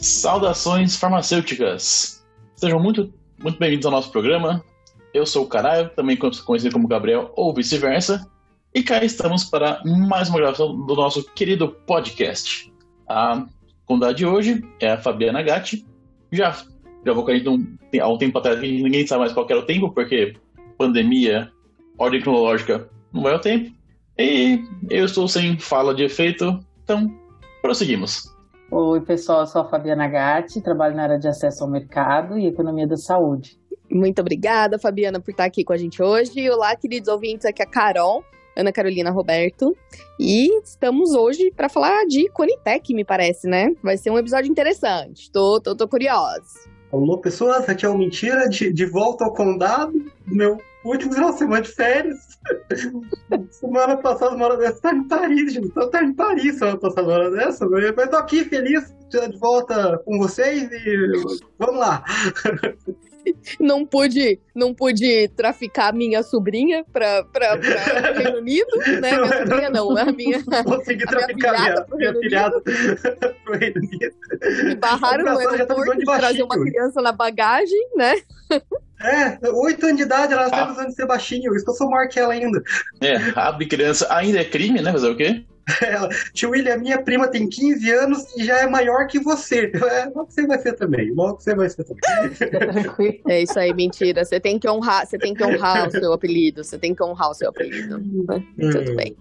Saudações farmacêuticas! Sejam muito, muito bem-vindos ao nosso programa. Eu sou o Caralho, também conhecido como Gabriel ou vice-versa. E cá estamos para mais uma gravação do nosso querido podcast. A convidada de hoje é a Fabiana Gatti. Já gravou com a gente um, há um tempo atrás, ninguém sabe mais qual era o tempo, porque pandemia, ordem cronológica, não vai ao tempo. E eu estou sem fala de efeito, então prosseguimos. Oi, pessoal, eu sou a Fabiana Gatti, trabalho na área de acesso ao mercado e economia da saúde. Muito obrigada, Fabiana, por estar aqui com a gente hoje. Olá, queridos ouvintes, aqui é a Carol, Ana Carolina Roberto. E estamos hoje para falar de Conitec, me parece, né? Vai ser um episódio interessante. Tô, tô, tô curiosa. Alô, pessoas, aqui é o Mentira, de, de volta ao condado. Meu último final de semana de férias. semana passada, uma hora dessa, estava em Paris, gente. Eu estava em Paris semana passada, uma hora dessa. Mas tô aqui feliz de volta com vocês e vamos lá. não pude, não pude traficar minha sobrinha para o Reino Unido, né? Minha sobrinha não, a minha. Consegui traficar minha, minha filhada pro Reino Unido. Me barraram no aeroporto de trazer uma criança na bagagem, né? É, oito anos de idade, ela está ah. usando de ser baixinho, isso que eu sou maior que ela ainda. É, abre criança ainda é crime, né? Fazer o quê? Ela, tio William, minha prima tem 15 anos e já é maior que você. É, logo você vai ser também. Logo você vai ser também. É isso aí, mentira. Você tem que honrar, você tem que honrar o seu apelido. Você tem que honrar o seu apelido. Hum. Tudo bem.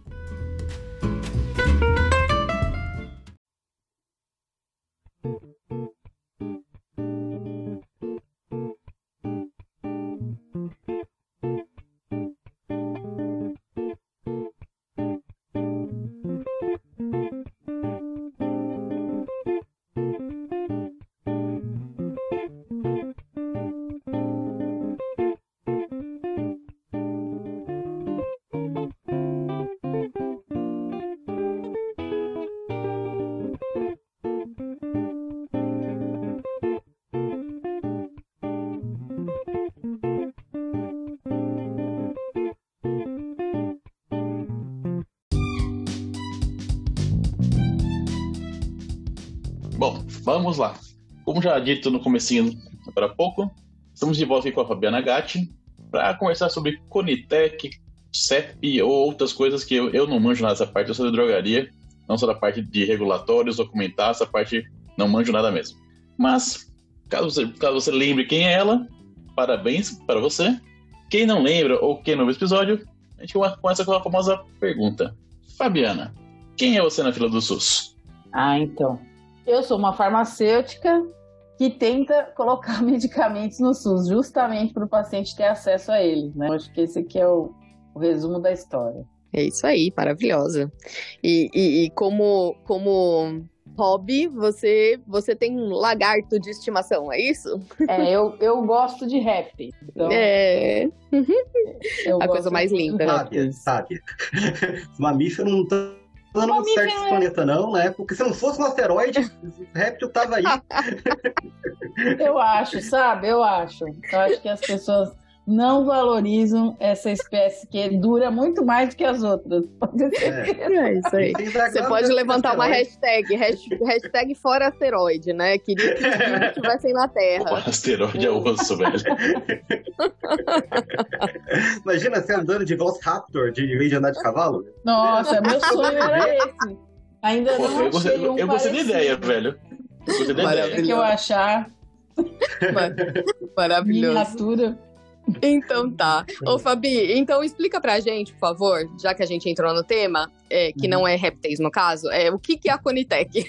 Como já dito no comecinho agora há pouco, estamos de volta aqui com a Fabiana Gatti para conversar sobre Conitec, CEP ou outras coisas que eu, eu não manjo nada dessa parte, eu sou de drogaria, não sou da parte de regulatórios, documentar, essa parte não manjo nada mesmo. Mas, caso você, caso você lembre quem é ela, parabéns para você. Quem não lembra ou quem não viu esse episódio, a gente começa com a famosa pergunta. Fabiana, quem é você na fila do SUS? Ah, então. Eu sou uma farmacêutica que tenta colocar medicamentos no SUS, justamente para o paciente ter acesso a eles, né? Acho que esse aqui é o, o resumo da história. É isso aí, maravilhosa. E, e, e, como, como hobby, você, você tem um lagarto de estimação, é isso? É, eu, eu gosto de rap. Então... É. A coisa mais linda, né? Sabe, sabe. Os mamíferos não estão não certo esse planeta, não, né? Porque se não fosse um asteroide, o réptil tava aí. Eu acho, sabe? Eu acho. Eu acho que as pessoas não valorizam essa espécie que dura muito mais do que as outras. Pode ser. É, é isso aí. Você pode levantar uma hashtag, hashtag fora asteroide, né? Queria que os estivessem na Terra. O asteroide é osso, velho. Imagina você andando de Velociraptor, de vez de andar de cavalo. Nossa, meu sonho era esse. Ainda Pô, não eu gostei, um eu gostei da ideia, velho. Eu gostei da ideia. que eu achar. Maravilhoso. Miniatura. Então tá. Ô, Fabi, então explica pra gente, por favor, já que a gente entrou no tema, é, que não é répteis no caso, é, o que, que é a Conitec?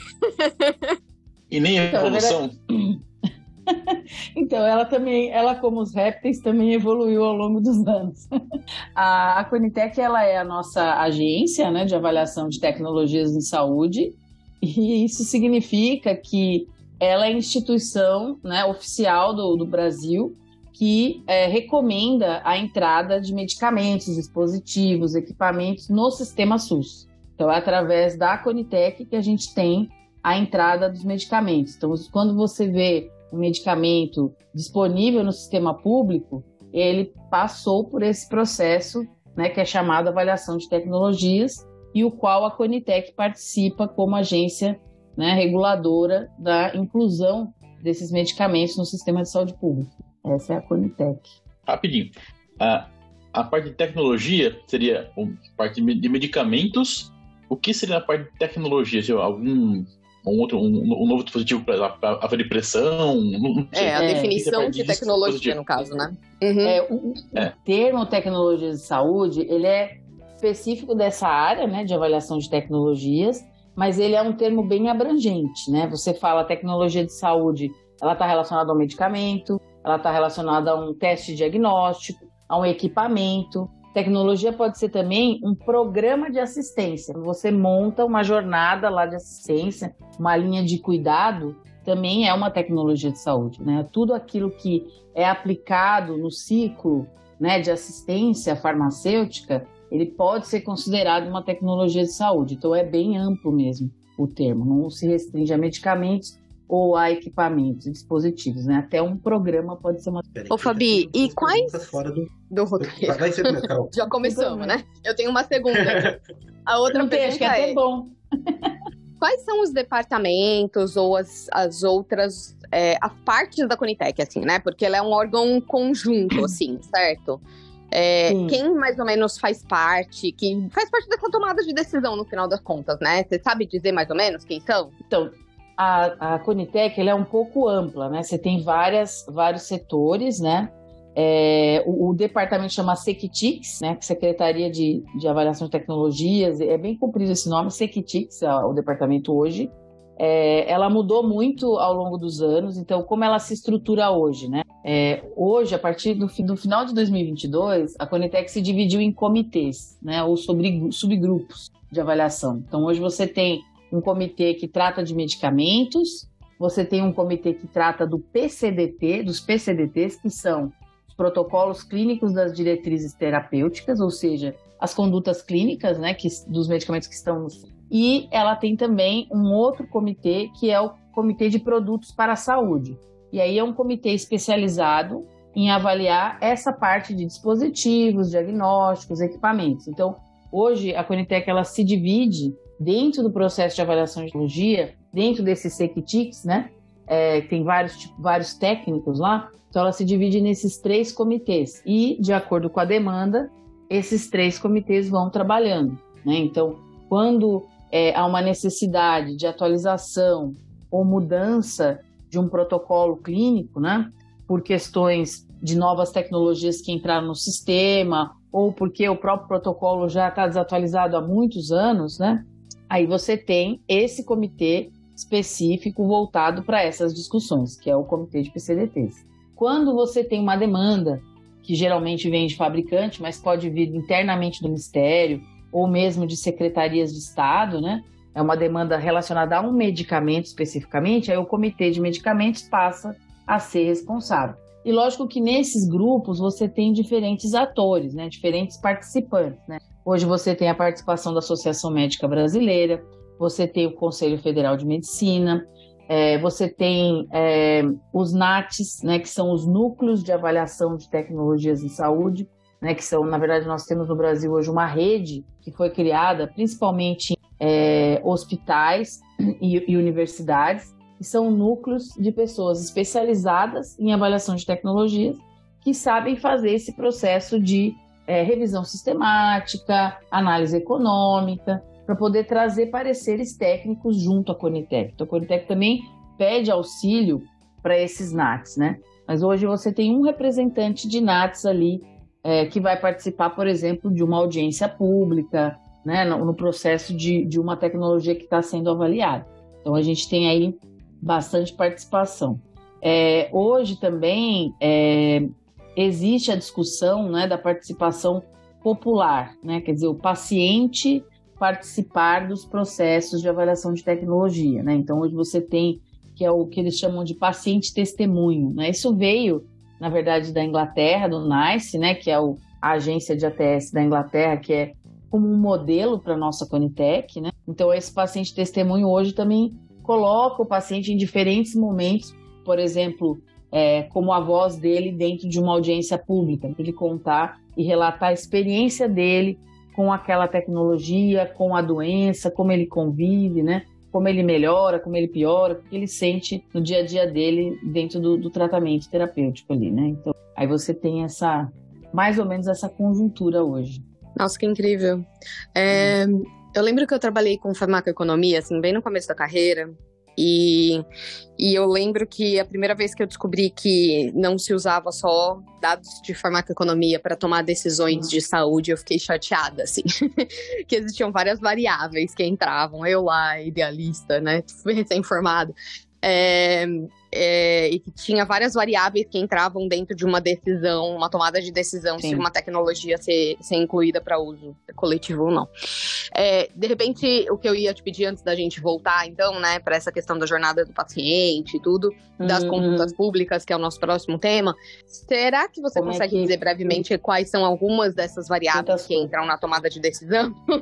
E nem a então, evolução. então, ela também, ela como os répteis, também evoluiu ao longo dos anos. A, a Conitec, ela é a nossa agência né, de avaliação de tecnologias em saúde, e isso significa que ela é a instituição né, oficial do, do Brasil que é, recomenda a entrada de medicamentos, dispositivos, equipamentos no sistema SUS. Então, é através da Conitec que a gente tem a entrada dos medicamentos. Então, quando você vê um medicamento disponível no sistema público, ele passou por esse processo, né, que é chamado avaliação de tecnologias, e o qual a Conitec participa como agência né, reguladora da inclusão desses medicamentos no sistema de saúde pública. Essa é a Conitec. Rapidinho. A, a parte de tecnologia seria a parte de medicamentos. O que seria a parte de tecnologia? Se algum um outro um, um novo dispositivo para aferir pressão. É, a definição de tecnologia, no caso, né? Uhum. É, o, é. o, termo tecnologia de saúde, ele é específico dessa área, né, de avaliação de tecnologias, mas ele é um termo bem abrangente, né? Você fala tecnologia de saúde, ela está relacionada ao medicamento, ela está relacionada a um teste diagnóstico, a um equipamento. Tecnologia pode ser também um programa de assistência. Você monta uma jornada lá de assistência, uma linha de cuidado, também é uma tecnologia de saúde, né? Tudo aquilo que é aplicado no ciclo, né, de assistência farmacêutica, ele pode ser considerado uma tecnologia de saúde. Então é bem amplo mesmo o termo, não se restringe a medicamentos ou a equipamentos e dispositivos, né? Até um programa pode ser uma. Ô, Fabi, e quais. Fora do, do roteiro. Vai ser. Já começamos, né? Eu tenho uma segunda. A outra acho que é até bom. Quais são os departamentos ou as, as outras é, as partes da Conitec, assim, né? Porque ela é um órgão conjunto, assim, certo? É, quem mais ou menos faz parte, que faz parte dessa tomada de decisão no final das contas, né? Você sabe dizer mais ou menos quem são? Então, a, a Conitec é um pouco ampla, né? Você tem várias, vários setores, né? É, o, o, departamento chama SECTIX, né? Secretaria de, de Avaliação de Tecnologias, é bem comprido esse nome, SECTIX, o departamento hoje é, ela mudou muito ao longo dos anos. Então, como ela se estrutura hoje, né? É, hoje, a partir do, do, final de 2022, a Conitec se dividiu em comitês, né? Ou sobre, subgrupos de avaliação. Então, hoje você tem um comitê que trata de medicamentos, você tem um comitê que trata do PCDT, dos PCDTs, que são os protocolos clínicos das diretrizes terapêuticas, ou seja, as condutas clínicas, né, que, dos medicamentos que estão e ela tem também um outro comitê, que é o Comitê de Produtos para a Saúde. E aí é um comitê especializado em avaliar essa parte de dispositivos, diagnósticos, equipamentos. Então, hoje a Conitec ela se divide dentro do processo de avaliação de tecnologia, dentro desses SECTICs, né? É, tem vários, tipo, vários técnicos lá, então ela se divide nesses três comitês. E, de acordo com a demanda, esses três comitês vão trabalhando. Né? Então, quando é, há uma necessidade de atualização ou mudança de um protocolo clínico, né, por questões de novas tecnologias que entraram no sistema ou porque o próprio protocolo já está desatualizado há muitos anos, né, aí você tem esse comitê específico voltado para essas discussões, que é o comitê de PCDTs. Quando você tem uma demanda que geralmente vem de fabricante, mas pode vir internamente do Ministério ou mesmo de secretarias de Estado, né? É uma demanda relacionada a um medicamento especificamente, aí o comitê de medicamentos passa a ser responsável. E lógico que nesses grupos você tem diferentes atores, né? Diferentes participantes, né? Hoje você tem a participação da Associação Médica Brasileira, você tem o Conselho Federal de Medicina, é, você tem é, os NATs, né, que são os Núcleos de Avaliação de Tecnologias em Saúde, né, que são, na verdade, nós temos no Brasil hoje uma rede que foi criada principalmente é, hospitais e, e universidades, que são núcleos de pessoas especializadas em avaliação de tecnologias que sabem fazer esse processo de é, revisão sistemática, análise econômica, para poder trazer pareceres técnicos junto à Conitec. Então, a Conitec também pede auxílio para esses NATs, né? Mas hoje você tem um representante de NATs ali é, que vai participar, por exemplo, de uma audiência pública, né, no, no processo de, de uma tecnologia que está sendo avaliada. Então, a gente tem aí bastante participação. É, hoje também é, existe a discussão né, da participação popular, né, quer dizer, o paciente participar dos processos de avaliação de tecnologia. Né? Então, hoje você tem que é o que eles chamam de paciente testemunho. Né? Isso veio na verdade, da Inglaterra, do NICE, né, que é o, a agência de ATS da Inglaterra, que é como um modelo para a nossa Conitec, né? Então, esse paciente testemunho hoje também coloca o paciente em diferentes momentos, por exemplo, é, como a voz dele dentro de uma audiência pública, ele contar e relatar a experiência dele com aquela tecnologia, com a doença, como ele convive, né? como ele melhora, como ele piora, o que ele sente no dia a dia dele dentro do, do tratamento terapêutico ali, né? Então, aí você tem essa, mais ou menos essa conjuntura hoje. Nossa, que incrível. É, eu lembro que eu trabalhei com farmacoeconomia, assim, bem no começo da carreira, e, e eu lembro que a primeira vez que eu descobri que não se usava só dados de farmacoeconomia para tomar decisões de saúde, eu fiquei chateada, assim. que existiam várias variáveis que entravam. Eu lá, idealista, né? Recém-formado. É, é, e que tinha várias variáveis que entravam dentro de uma decisão, uma tomada de decisão Sim. se uma tecnologia ser, ser incluída para uso coletivo ou não. É, de repente, o que eu ia te pedir antes da gente voltar, então, né, para essa questão da jornada do paciente e tudo, das uhum. consultas públicas, que é o nosso próximo tema, será que você Como é consegue é que... dizer brevemente quais são algumas dessas variáveis que entram na tomada de decisão?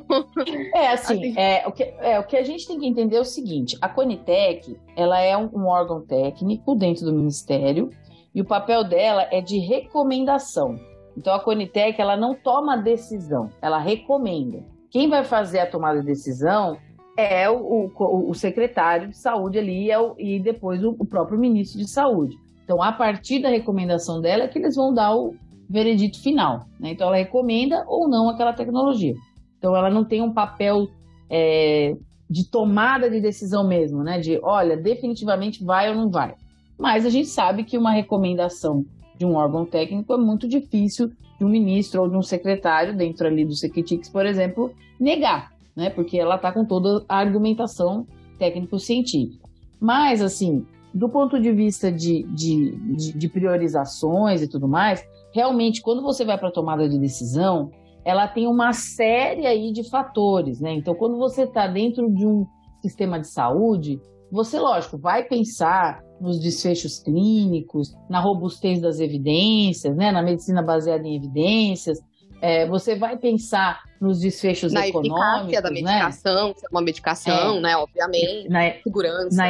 É, assim, assim. É, o que, é, o que a gente tem que entender é o seguinte, a Conitec, ela é um, um órgão técnico técnico dentro do Ministério e o papel dela é de recomendação. Então a Conitec ela não toma decisão, ela recomenda. Quem vai fazer a tomada de decisão é o, o, o secretário de saúde ali é o, e depois o, próprio ministro de saúde. Então, a partir da recomendação dela é que eles vão dar o veredito final. Né? Então, ela recomenda ou não aquela tecnologia. Então, ela não tem um papel é, de tomada de decisão mesmo, né? De, olha, definitivamente vai ou não vai. Mas a gente sabe que uma recomendação de um órgão técnico é muito difícil de um ministro ou de um secretário dentro ali do Secretix, por exemplo, negar, né? Porque ela está com toda a argumentação técnico-científica. Mas, assim, do ponto de vista de, de, de, de priorizações e tudo mais, realmente, quando você vai para a tomada de decisão, ela tem uma série aí de fatores, né? Então, quando você está dentro de um sistema de saúde, você, lógico, vai pensar nos desfechos clínicos, na robustez das evidências, né? Na medicina baseada em evidências. É, você vai pensar nos desfechos na econômicos, na eficácia da né? medicação, né? uma medicação, é, né? Obviamente, na segurança. Na,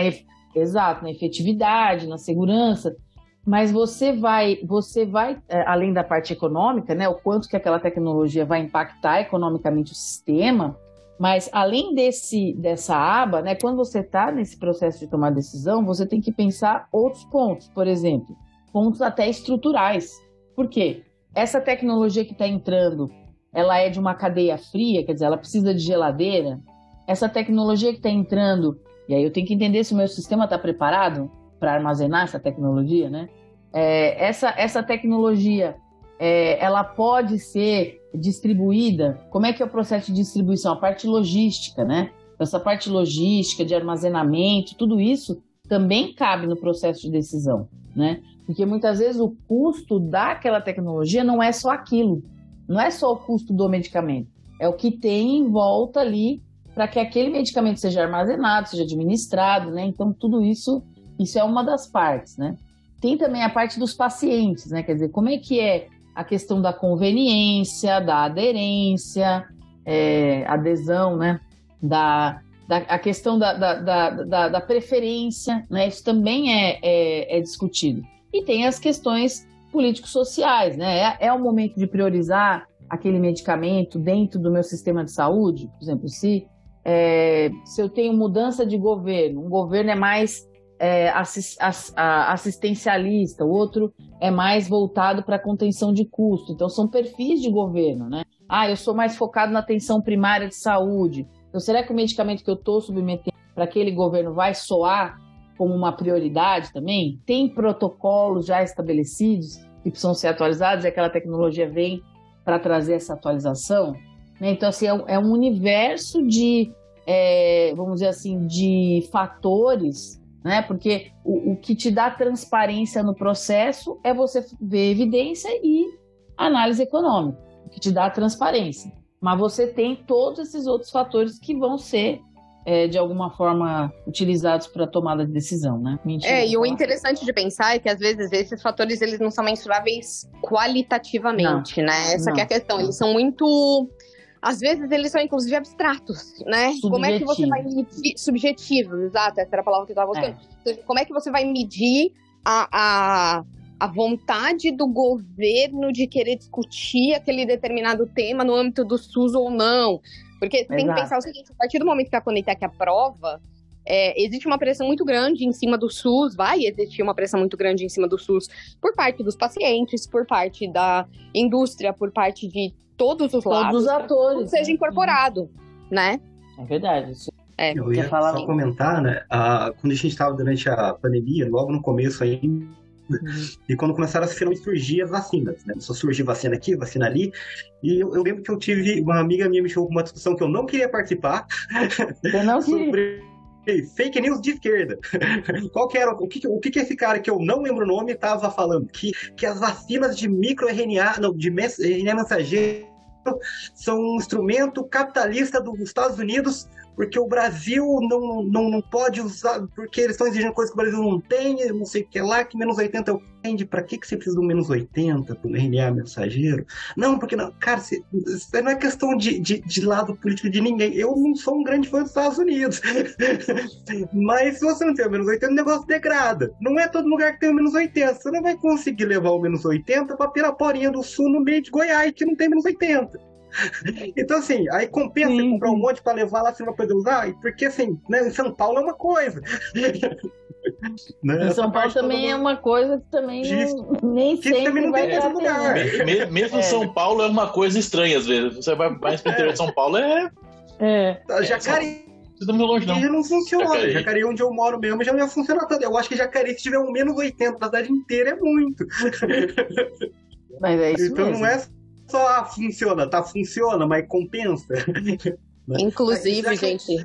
exato, na efetividade, na segurança mas você vai, você vai, é, além da parte econômica, né, o quanto que aquela tecnologia vai impactar economicamente o sistema, mas além desse, dessa aba, né, quando você está nesse processo de tomar decisão, você tem que pensar outros pontos, por exemplo, pontos até estruturais. Por quê? Essa tecnologia que está entrando, ela é de uma cadeia fria, quer dizer, ela precisa de geladeira. Essa tecnologia que está entrando, e aí eu tenho que entender se o meu sistema está preparado para armazenar essa tecnologia, né? É, essa, essa tecnologia, é, ela pode ser distribuída? Como é que é o processo de distribuição? A parte logística, né? Essa parte logística, de armazenamento, tudo isso também cabe no processo de decisão, né? Porque muitas vezes o custo daquela tecnologia não é só aquilo, não é só o custo do medicamento, é o que tem em volta ali para que aquele medicamento seja armazenado, seja administrado, né? Então tudo isso isso é uma das partes, né? Tem também a parte dos pacientes, né? Quer dizer, como é que é a questão da conveniência, da aderência, é, adesão, né? Da, da, a questão da, da, da, da, preferência, né? Isso também é, é, é discutido. E tem as questões políticos-sociais, né? É, é o momento de priorizar aquele medicamento dentro do meu sistema de saúde, por exemplo, se, é, se eu tenho mudança de governo, um governo é mais é, assistencialista, o outro é mais voltado para contenção de custo. Então, são perfis de governo, né? Ah, eu sou mais focado na atenção primária de saúde. Então, será que o medicamento que eu estou submetendo para aquele governo vai soar como uma prioridade também? Tem protocolos já estabelecidos que precisam ser atualizados e aquela tecnologia vem para trazer essa atualização? Né? Então, assim, é um, é um universo de, é, vamos dizer assim, de fatores né? Porque o, o, que te dá transparência no processo é você ver evidência e análise econômica, o que te dá transparência. Mas você tem todos esses outros fatores que vão ser é, de alguma forma utilizados para tomada de decisão, né? Mentira, é, e o interessante de pensar é que às vezes esses fatores eles não são mensuráveis qualitativamente, não, né? Essa é a questão, eles são muito às vezes eles são inclusive abstratos, né? Subjetivo. Como é que você vai medir subjetivos? Exato, essa era a palavra que eu estava buscando. É. Como é que você vai medir a, a, a vontade do governo de querer discutir aquele determinado tema no âmbito do SUS ou não? Porque Exato. tem que pensar o seguinte: a partir do momento que a Conitec aprova, é, existe uma pressão muito grande em cima do SUS, vai existir uma pressão muito grande em cima do SUS por parte dos pacientes, por parte da indústria, por parte de todos os lados. Todos os atores. Seja né? incorporado, né? É verdade. Isso. É, Eu ia falar? só comentar, né? a- quando a gente estava durante a pandemia, logo no começo ainda, e quando começaram a finalmente surgir as vacinas, né? Só surgiu vacina aqui, vacina ali. E eu, eu lembro que eu tive uma amiga minha me chamou pra uma discussão que eu não queria participar Eu não queria. sobre fake news de esquerda. Qual que era o que, o que que esse cara que eu não lembro o nome estava falando? Que, que as vacinas de microRNA, não, de RNA mensageiro são um instrumento capitalista dos Estados Unidos, porque o Brasil não, não, não pode usar, porque eles estão exigindo coisas que o Brasil não tem, não sei o que lá, que menos 80 eu entende, pra que, que você precisa do menos 80 para RNA mensageiro? Não, porque não, cara, se- isso não é questão de, de, de lado político de ninguém. Eu não sou um grande fã dos Estados Unidos. Mas se você não tem o menos 80, o negócio degrada. Não é todo lugar que tem o menos 80. Você não vai conseguir levar o menos 80 pra Piraporinha do Sul, no meio de Goiás, que não tem menos 80. Então, assim, aí compensa Sim. comprar um monte pra levar lá, você não vai poder usar, porque, assim, né, em São Paulo é uma coisa. Né, Em São Paulo também é uma coisa que também não- nem Que também sempre não vai tem lugar. Me- Mesmo É. São Paulo é uma coisa estranha às vezes. Você vai mais pro interior de São Paulo, é. É. Jacareí Não precisa muito longe, não. já não funciona. Jacareí. Jacareí. onde eu moro mesmo, já não ia funcionar tanto. Eu acho que Jacareí, se tiver um menos 80 na cidade inteira, é muito. Mas é isso então mesmo. não é só ah, funciona, tá? Funciona, mas compensa. Inclusive, gente.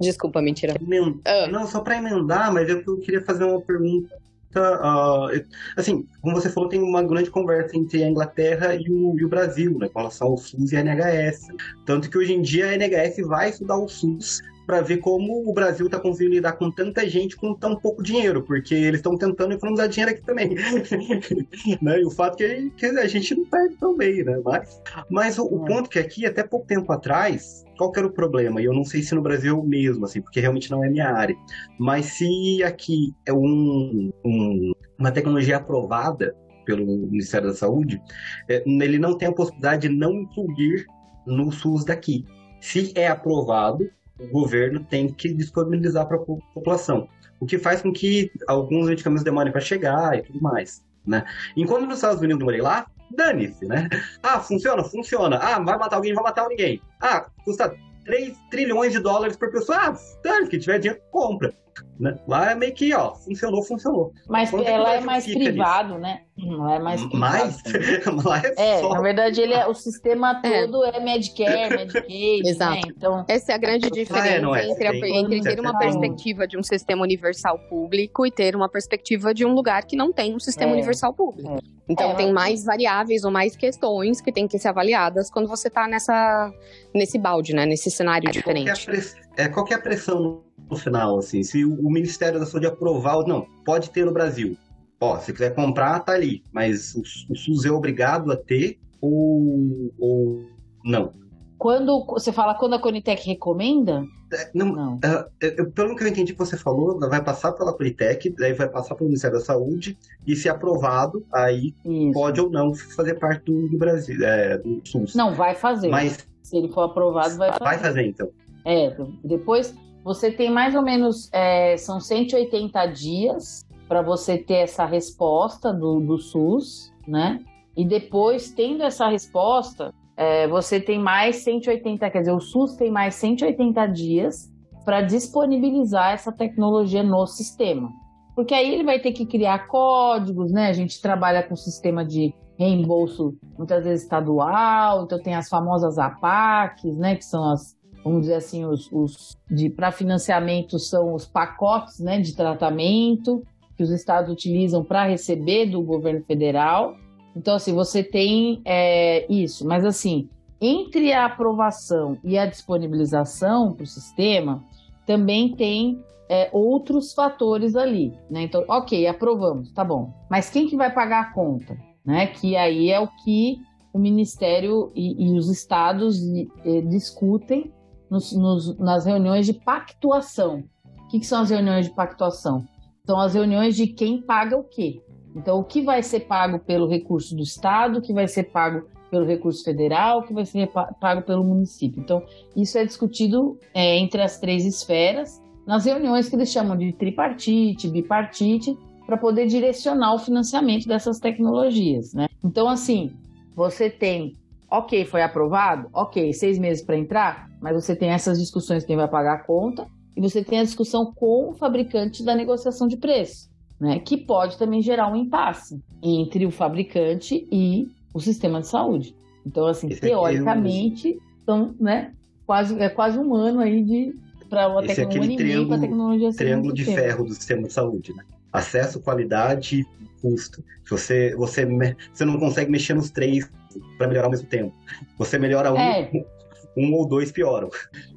Desculpa, mentira. Emen- Ah. Não, só para emendar, mas eu, eu queria fazer uma pergunta. eu- assim, como você falou, tem uma grande conversa entre a Inglaterra e o, e o Brasil, né, com relação ao SUS e a NHS. Tanto que hoje em dia a NHS vai estudar o SUS para ver como o Brasil está conseguindo lidar com tanta gente com tão pouco dinheiro, porque eles estão tentando economizar dinheiro aqui também. né? E o fato que, que a gente não está tão bem, né? Mas, mas o, o É. ponto que aqui, até pouco tempo atrás, qual que era o problema? E eu não sei se no Brasil mesmo, assim, porque realmente não é minha área. Mas se aqui é um, um- uma tecnologia aprovada pelo Ministério da Saúde, é, ele não tem a possibilidade de não incluir no SUS daqui. Se é aprovado, o governo tem que disponibilizar para a população. O que faz com que alguns medicamentos demorem para chegar e tudo mais. Né? Enquanto nos Estados Unidos eu demorei lá, dane-se, né? Ah, funciona? Funciona. Ah, vai matar alguém? Vai matar ninguém. Ah, custa 3 trilhões de dólares por pessoa. Ah, dane que tiver dinheiro, compra. Né? Lá é meio que, ó, funcionou, funcionou. Mas Quanto é ela é Brasil mais privado, né? Lá é mais privado. Mas, lá é, É, só. na verdade, ele é, o sistema É. todo é Medicare, Medicaid, Exato. né? Então, Essa é a grande diferença não é? entre, a- Tem- entre ter uma tem- perspectiva de um sistema universal público e ter uma perspectiva de um lugar que não tem um sistema É. universal público. É. Então É, tem mas- mais variáveis ou mais questões que têm que ser avaliadas quando você tá nessa, nesse balde, né? Nesse cenário Qual que é a diferente. press- é, qual é a pressão no, final, assim? Se o, o Ministério da Saúde aprovar, ou não, pode ter no Brasil. Ó, se quiser comprar, tá ali. Mas o, o SUS é obrigado a ter ou, ou não? quando você fala quando a Conitec recomenda, É, Não, não. é, pelo que eu entendi que você falou, vai passar pela Politec, daí vai passar pelo Ministério da Saúde, e se aprovado, aí Isso. pode ou não fazer parte do, do Brasil, é, do SUS. Não, vai fazer. Mas Se ele for aprovado, vai fazer. vai fazer, então. É, depois você tem mais ou menos, é, são 180 dias para você ter essa resposta do, do SUS, né? E depois, tendo essa resposta, é, você tem mais 180, quer dizer, o SUS tem mais 180 dias para disponibilizar essa tecnologia no sistema. Porque aí ele vai ter que criar códigos, né? A gente trabalha com sistema de reembolso, muitas vezes estadual, então tem as famosas APACs, né? Que são as, vamos dizer assim, os, os de para financiamento são os pacotes né, de tratamento que os estados utilizam para receber do governo federal. Então, assim, você tem é, isso, mas assim, entre a aprovação e a disponibilização para o sistema, também tem é, outros fatores ali, né? Então, ok, aprovamos, tá bom. Mas quem que vai pagar a conta, né? Que aí é o que o Ministério e, e os estados eh, discutem nos, nos, nas reuniões de pactuação. O que, que são as reuniões de pactuação? São as reuniões de quem paga o quê. Então, o que vai ser pago pelo recurso do Estado, o que vai ser pago pelo recurso federal, o que vai ser pago pelo município. Então, isso é discutido é, entre as três esferas nas reuniões que eles chamam de tripartite, bipartite, para poder direcionar o financiamento dessas tecnologias, né? Então, assim, você tem, ok, foi aprovado, ok, seis meses para entrar, mas você tem essas discussões quem vai pagar a conta e você tem a discussão com o fabricante da negociação de preço, né? Que pode também gerar um impasse entre o fabricante e o sistema de saúde. Então, assim, Esse teoricamente, é são, né? Quase, é quase um ano aí de para uma Esse é aquele triângulo, triângulo de ferro do sistema de saúde, né? Acesso, qualidade, custo. Se você, você, você não consegue mexer nos três para melhorar ao mesmo tempo. Você melhora um, é. um ou dois pioram.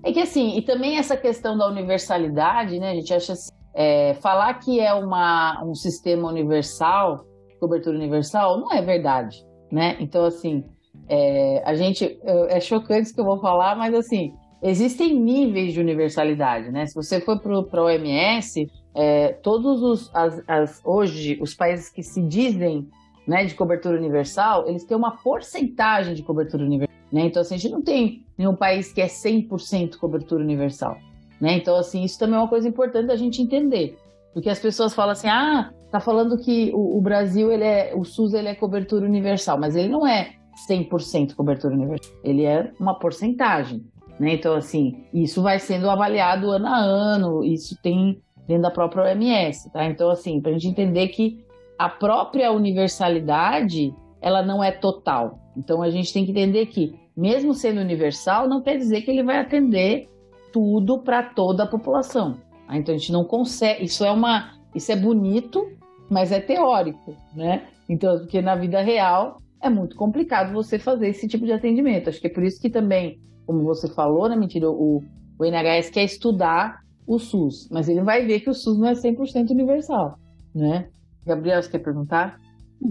É que assim, e também essa questão da universalidade, né? A gente acha assim, é, falar que é uma, um sistema universal, cobertura universal, não é verdade, né? Então, assim, é, a gente. É chocante isso que eu vou falar, mas assim, existem níveis de universalidade, né? Se você for para o OMS, é, todos os as, as, hoje os países que se dizem né, de cobertura universal, eles têm uma porcentagem de cobertura universal. Né? Então, assim, a gente não tem nenhum país que é 100% cobertura universal. Né? Então, assim, isso também é uma coisa importante da gente entender. Porque as pessoas falam assim, ah, tá falando que o, o Brasil, ele é, o SUS ele é cobertura universal, mas ele não é 100% cobertura universal. Ele é uma porcentagem. Né? Então, assim, isso vai sendo avaliado ano a ano, isso tem dentro da própria OMS, tá? Então, assim, para a gente entender que a própria universalidade, ela não é total. Então, a gente tem que entender que, mesmo sendo universal, não quer dizer que ele vai atender tudo para toda a população. Tá? Então, a gente não consegue. Isso é uma, isso é bonito, mas é teórico, né? Então, porque na vida real é muito complicado você fazer esse tipo de atendimento. Acho que é por isso que também como você falou, né, mentira, o, o NHS quer estudar o SUS, mas ele vai ver que o SUS não é 100% universal, né? Gabriel, você quer perguntar?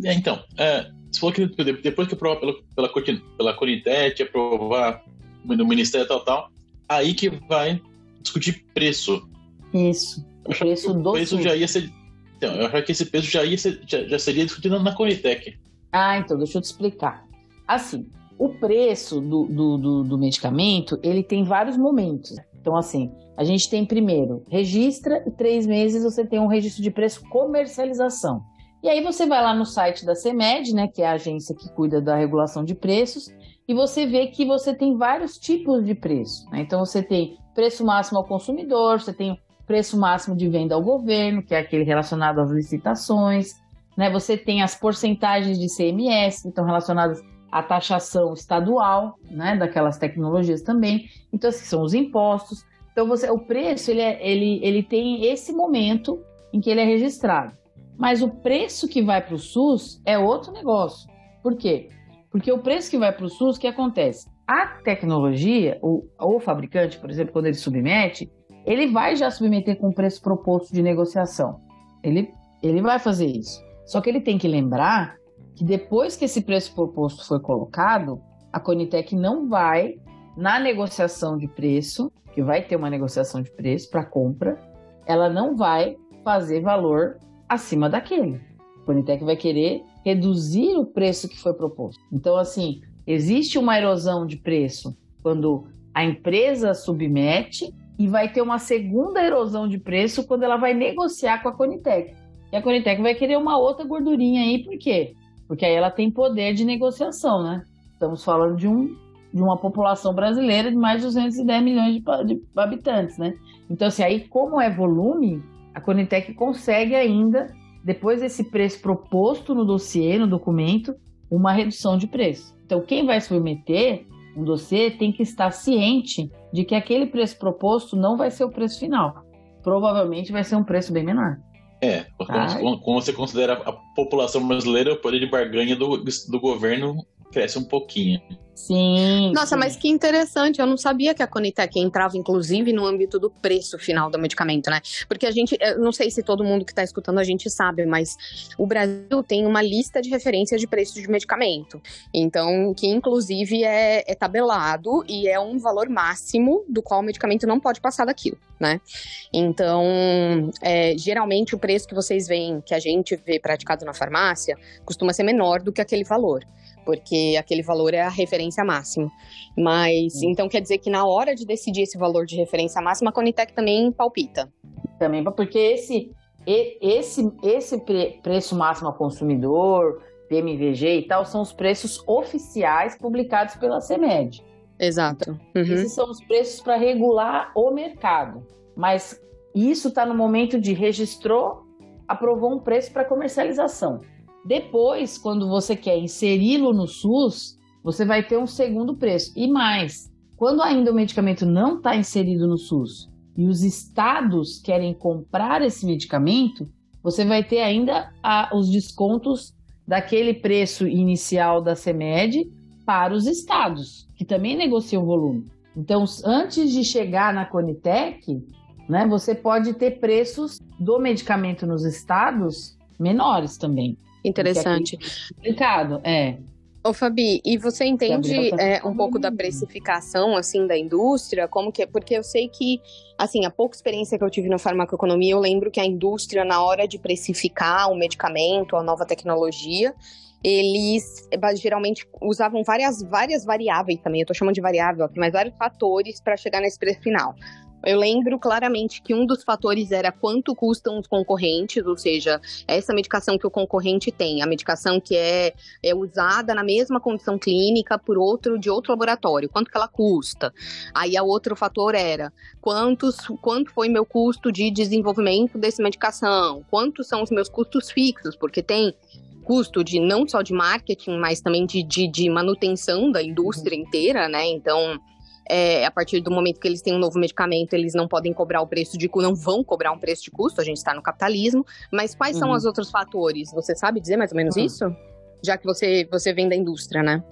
É, então, é, você falou que depois que aprovar pela, pela, pela Conitet, aprovar no Ministério tal, tal, aí que vai discutir preço. Isso, o preço do O preço SUS. já ia ser... Então, eu acho que esse preço já, ia ser, já, já seria discutido na Conitec. Ah, então, deixa eu te explicar. Assim, o preço do, do, do, do medicamento, ele tem vários momentos. Então, assim, a gente tem primeiro, registra e três meses você tem um registro de preço comercialização. E aí você vai lá no site da CEMED, né, que é a agência que cuida da regulação de preços, e você vê que você tem vários tipos de preço. Né? Então você tem preço máximo ao consumidor, você tem preço máximo de venda ao governo, que é aquele relacionado às licitações, né? Você tem as porcentagens de CMS, que estão relacionadas a taxação estadual, né, daquelas tecnologias também. Então, assim, são os impostos. Então, você, o preço ele, é, ele, ele tem esse momento em que ele é registrado. Mas o preço que vai para o SUS é outro negócio. Por quê? Porque o preço que vai para o SUS, o que acontece? A tecnologia, o, o fabricante, por exemplo, quando ele submete, ele vai já submeter com o preço proposto de negociação. Ele, ele vai fazer isso. Só que ele tem que lembrar que depois que esse preço proposto foi colocado, a Conitec não vai na negociação de preço, que vai ter uma negociação de preço para compra, ela não vai fazer valor acima daquele. A Conitec vai querer reduzir o preço que foi proposto. Então, assim, existe uma erosão de preço quando a empresa submete e vai ter uma segunda erosão de preço quando ela vai negociar com a Conitec. E a Conitec vai querer uma outra gordurinha aí, por quê? Porque aí ela tem poder de negociação, né? Estamos falando de, um, de uma população brasileira de mais de 210 milhões de, de habitantes, né? Então, assim, aí como é volume, a Conitec consegue ainda, depois desse preço proposto no dossiê, no documento, uma redução de preço. Então, quem vai submeter um dossiê tem que estar ciente de que aquele preço proposto não vai ser o preço final. Provavelmente vai ser um preço bem menor. É, como, como, você considera a população brasileira, o poder de barganha do, do governo cresce um pouquinho. Sim. Nossa, sim. mas que interessante. Eu não sabia que a Conitec entrava, inclusive, no âmbito do preço final do medicamento, né? Porque a gente, não sei se todo mundo que está escutando a gente sabe, mas o Brasil tem uma lista de referências de preço de medicamento. Então, que inclusive é, é tabelado e é um valor máximo do qual o medicamento não pode passar daquilo, né? Então, é, geralmente o preço que vocês veem, que a gente vê praticado na farmácia, costuma ser menor do que aquele valor porque aquele valor é a referência máxima. Mas, então quer dizer que na hora de decidir esse valor de referência máxima, a Conitec também palpita. Também, porque esse, esse, esse preço máximo ao consumidor, PMVG e tal, são os preços oficiais publicados pela CEMED. Exato. Uhum. Esses são os preços para regular o mercado. Mas isso está no momento de registrou, aprovou um preço para comercialização. Depois, quando você quer inseri-lo no SUS, você vai ter um segundo preço. E mais, quando ainda o medicamento não está inserido no SUS e os estados querem comprar esse medicamento, você vai ter ainda a, os descontos daquele preço inicial da CEMED para os estados, que também negociam volume. Então, antes de chegar na Conitec, né, você pode ter preços do medicamento nos estados menores também. Interessante. Complicado, é. Ô Fabi, e você entende é, um pouco da precificação assim da indústria? Como que é? Porque eu sei que, assim, a pouca experiência que eu tive na farmacoeconomia, eu lembro que a indústria, na hora de precificar o medicamento, a nova tecnologia, eles geralmente usavam várias, várias variáveis também, eu tô chamando de variável aqui, mas vários fatores para chegar nesse preço final. Eu lembro claramente que um dos fatores era quanto custam os concorrentes, ou seja, essa medicação que o concorrente tem, a medicação que é, é usada na mesma condição clínica por outro de outro laboratório, quanto que ela custa. Aí o outro fator era quantos, quanto foi meu custo de desenvolvimento dessa medicação, quantos são os meus custos fixos, porque tem custo de não só de marketing, mas também de, de, de manutenção da indústria inteira, né? Então é, a partir do momento que eles têm um novo medicamento, eles não podem cobrar o preço de não vão cobrar um preço de custo, a gente está no capitalismo. Mas quais uhum. são os outros fatores? Você sabe dizer mais ou menos uhum. isso? Já que você, você vem da indústria, né?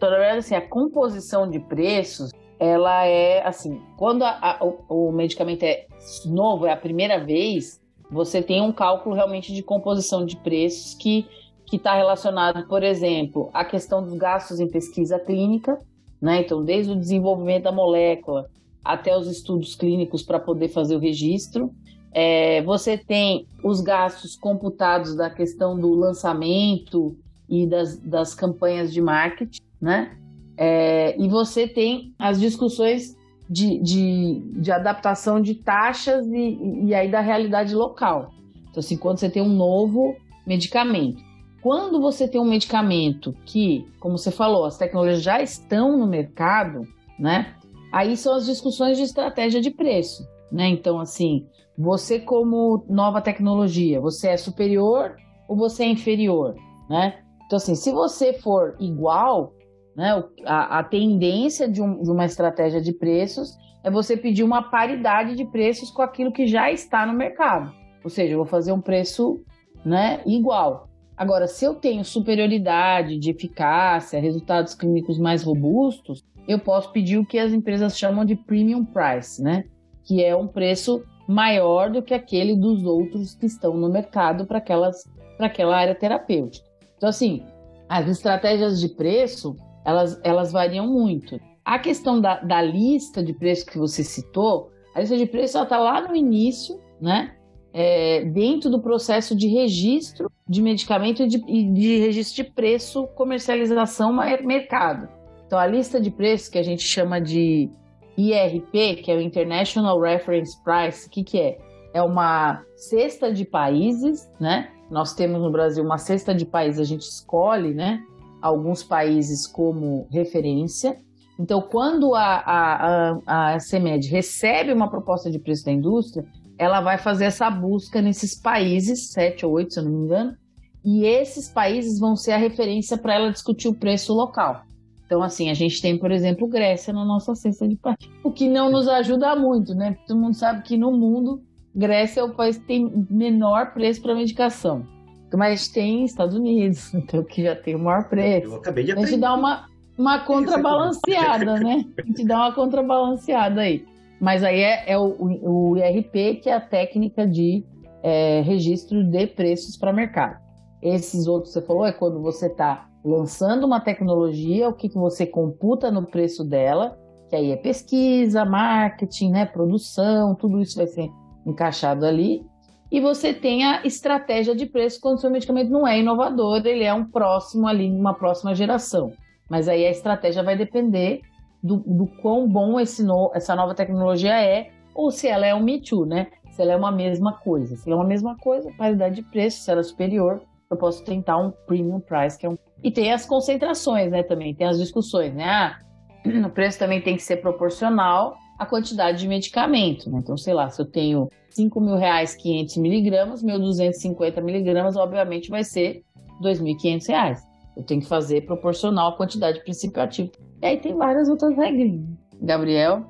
Na verdade, assim, a composição de preços, ela é assim, quando a, a, o, o medicamento é novo, é a primeira vez, você tem um cálculo realmente de composição de preços que que está relacionado, por exemplo, à questão dos gastos em pesquisa clínica, né? Então, desde o desenvolvimento da molécula até os estudos clínicos para poder fazer o registro. É, você tem os gastos computados da questão do lançamento e das, das campanhas de marketing, né? É, e você tem as discussões de, de, de adaptação de taxas e, e aí da realidade local. Então, assim, quando você tem um novo medicamento. Quando você tem um medicamento que, como você falou, as tecnologias já estão no mercado, né? Aí são as discussões de estratégia de preço, né? Então, assim, você como nova tecnologia, você é superior ou você é inferior, né? Então, assim, se você for igual, né, a, a tendência de, um, de uma estratégia de preços é você pedir uma paridade de preços com aquilo que já está no mercado. Ou seja, eu vou fazer um preço né, igual. Agora, se eu tenho superioridade de eficácia, resultados clínicos mais robustos, eu posso pedir o que as empresas chamam de premium price, né? Que é um preço maior do que aquele dos outros que estão no mercado para aquela área terapêutica. Então, assim, as estratégias de preço, elas, elas variam muito. A questão da, da lista de preço que você citou, a lista de preço está lá no início, né? É, dentro do processo de registro de medicamento e de, de, registro de preço, comercialização, mercado. Então, a lista de preços que a gente chama de IRP, que é o International Reference Price, o que, que é? É uma cesta de países, né? Nós temos no Brasil uma cesta de países, a gente escolhe, né? Alguns países como referência. Então, quando a, a, a, a CEMED recebe uma proposta de preço da indústria, ela vai fazer essa busca nesses países, sete ou oito, se eu não me engano, e esses países vão ser a referência para ela discutir o preço local. Então, assim, a gente tem, por exemplo, Grécia na nossa cesta de país, o que não nos ajuda muito, né? Todo mundo sabe que no mundo, Grécia é o país que tem menor preço para medicação. Mas tem Estados Unidos, então que já tem o maior preço. Eu acabei de aprender. A gente dá uma, uma contrabalanceada, né? A gente dá uma contrabalanceada aí. Mas aí é, é o, o, IRP, que é a técnica de é, registro de preços para mercado. Esses outros que você falou é quando você está lançando uma tecnologia, o que, que você computa no preço dela, que aí é pesquisa, marketing, né, produção, tudo isso vai ser encaixado ali. e você tem a estratégia de preço quando seu medicamento não é inovador, ele é um próximo ali, uma próxima geração. Mas aí a estratégia vai depender do, do quão bom no, essa nova tecnologia é, ou se ela é um Me Too, né? Se ela é uma mesma coisa. Se ela é uma mesma coisa, paridade de preço, se ela é superior, eu posso tentar um premium price, que é um. E tem as concentrações, né? Também tem as discussões, né? Ah, o preço também tem que ser proporcional à quantidade de medicamento, né? Então, sei lá, se eu tenho 5 mil reais 500 miligramas, meu 250 miligramas, obviamente, vai ser 2.500 reais. Eu tenho que fazer proporcional à quantidade de princípio ativo. E aí tem várias outras regras. Gabriel?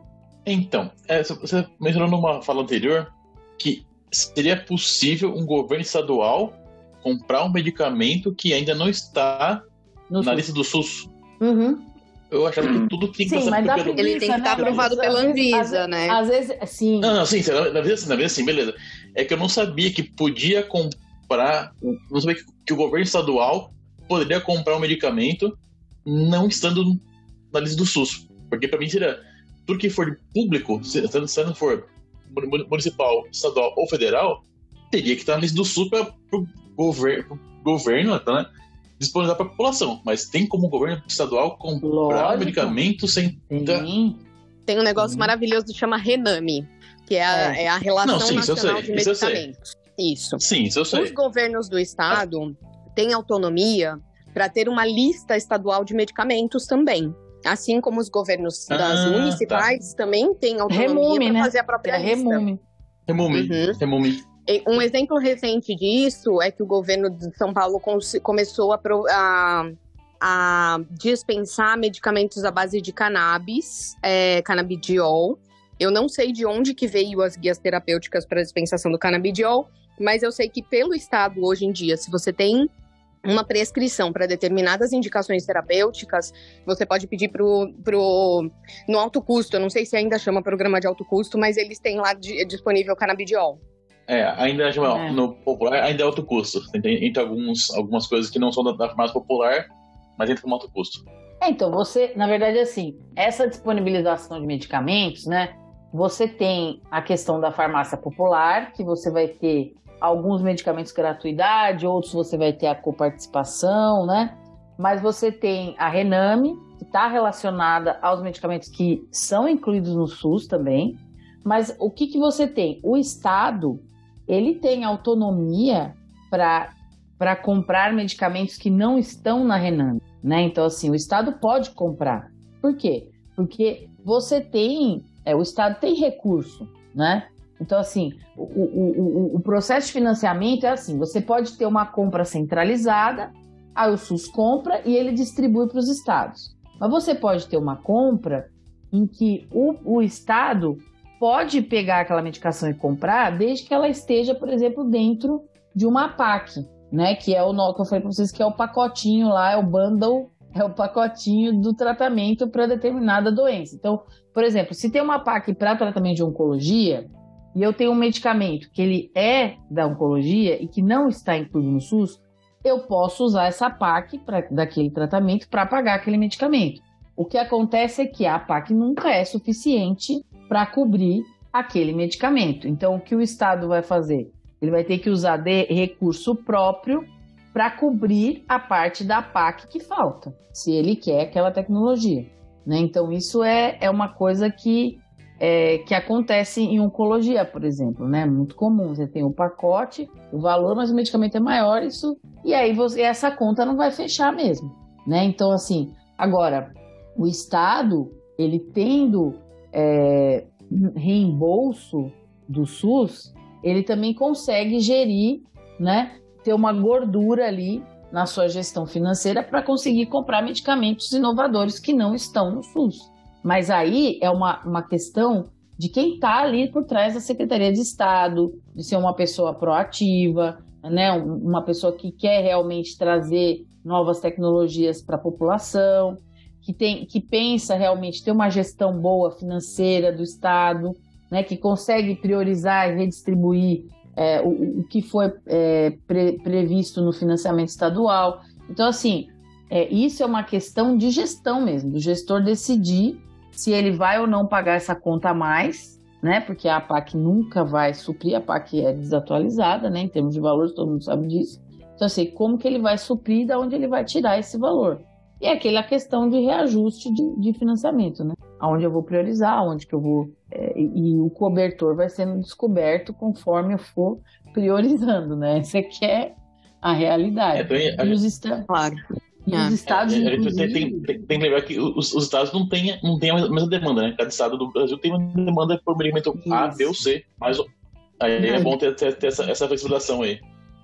Então, é, você mencionou numa fala anterior que seria possível um governo estadual comprar um medicamento que ainda não está no na SUS. lista do SUS. Uhum. Eu achava que tudo tinha que sim, mas pelo... Ele tem que estar aprovado pela Anvisa, né? Às vezes, sim. Não, não, sim, na vez, na vez sim, beleza. É que eu não sabia que podia comprar, não sabia que o governo estadual poderia comprar um medicamento não estando na lista do SUS. Porque para mim seria tudo que for público, se não for municipal, estadual ou federal, teria que estar na lista do SUS para o governo, governo né, disponibilizar para a população. Mas tem como o governo estadual comprar Lógico. medicamento sem. Tem. tem um negócio hum. maravilhoso que chama Rename, que é a, é. é a relação não, sim, nacional de medicamentos. Isso. Sim, isso eu sei. Os governos do estado têm autonomia para ter uma lista estadual de medicamentos também. Assim como os governos ah, das municipais tá. também têm autonomia para né? fazer a própria é lista. Remume. Remume. Uhum. Remume. Um exemplo recente disso é que o governo de São Paulo começou a, a, a dispensar medicamentos à base de cannabis, é, canabidiol. Eu não sei de onde que veio as guias terapêuticas para a dispensação do canabidiol, mas eu sei que pelo Estado, hoje em dia, se você tem uma prescrição para determinadas indicações terapêuticas, você pode pedir pro, pro, no alto custo, eu não sei se ainda chama programa de alto custo, mas eles têm lá de, disponível canabidiol. É, ainda é. no popular ainda é alto custo. Tem, entre alguns, algumas coisas que não são da, da farmácia popular, mas entra como alto custo. É, então, você, na verdade, assim, essa disponibilização de medicamentos, né? Você tem a questão da farmácia popular, que você vai ter alguns medicamentos gratuidade, outros você vai ter a coparticipação, né? Mas você tem a Rename, que está relacionada aos medicamentos que são incluídos no SUS também. Mas o que, que você tem? O Estado, ele tem autonomia para comprar medicamentos que não estão na Rename, né? Então, assim, o Estado pode comprar. Por quê? Porque você tem, é, o Estado tem recurso, né? Então, assim, o, o, o, o processo de financiamento é assim: você pode ter uma compra centralizada, aí o SUS compra e ele distribui para os estados. Mas você pode ter uma compra em que o, o Estado pode pegar aquela medicação e comprar, desde que ela esteja, por exemplo, dentro de uma PAC, né? Que é o que eu falei para vocês que é o pacotinho lá, é o bundle, é o pacotinho do tratamento para determinada doença. Então, por exemplo, se tem uma PAC para tratamento de oncologia, e eu tenho um medicamento que ele é da oncologia e que não está incluído no SUS, eu posso usar essa PAC pra, daquele tratamento para pagar aquele medicamento. O que acontece é que a PAC nunca é suficiente para cobrir aquele medicamento. Então, o que o Estado vai fazer? Ele vai ter que usar de recurso próprio para cobrir a parte da PAC que falta, se ele quer aquela tecnologia. Né? Então, isso é, é uma coisa que é, que acontece em oncologia, por exemplo, né? Muito comum. Você tem o pacote, o valor, mas o medicamento é maior, isso. E aí você, essa conta não vai fechar mesmo, né? Então, assim, agora, o Estado, ele tendo é, reembolso do SUS, ele também consegue gerir, né? Ter uma gordura ali na sua gestão financeira para conseguir comprar medicamentos inovadores que não estão no SUS. Mas aí é uma, uma questão de quem está ali por trás da Secretaria de Estado, de ser uma pessoa proativa, né? uma pessoa que quer realmente trazer novas tecnologias para a população, que, tem, que pensa realmente ter uma gestão boa financeira do Estado, né? que consegue priorizar e redistribuir é, o, o, que foi é, pre, previsto no financiamento estadual. Então, assim, é, isso é uma questão de gestão mesmo, do gestor decidir se ele vai ou não pagar essa conta a mais, né? Porque a PAC nunca vai suprir, a PAC é desatualizada, né? Em termos de valores, todo mundo sabe disso. Então, assim, como que ele vai suprir, da onde ele vai tirar esse valor? E é aquela questão de reajuste de, de financiamento, né? Aonde eu vou priorizar, aonde que eu vou... É, e o cobertor vai sendo descoberto conforme eu for priorizando, né? Essa aqui é a realidade. É, bem, a... E os estados... Claro. E os estados, é, inclusive... tem, tem, tem, que lembrar que os, os, estados não têm, não têm a mesma demanda, né? Cada estado do Brasil tem uma demanda por medicamento A, B ou C, mas aí é bom ter, ter, ter essa, essa flexibilização aí.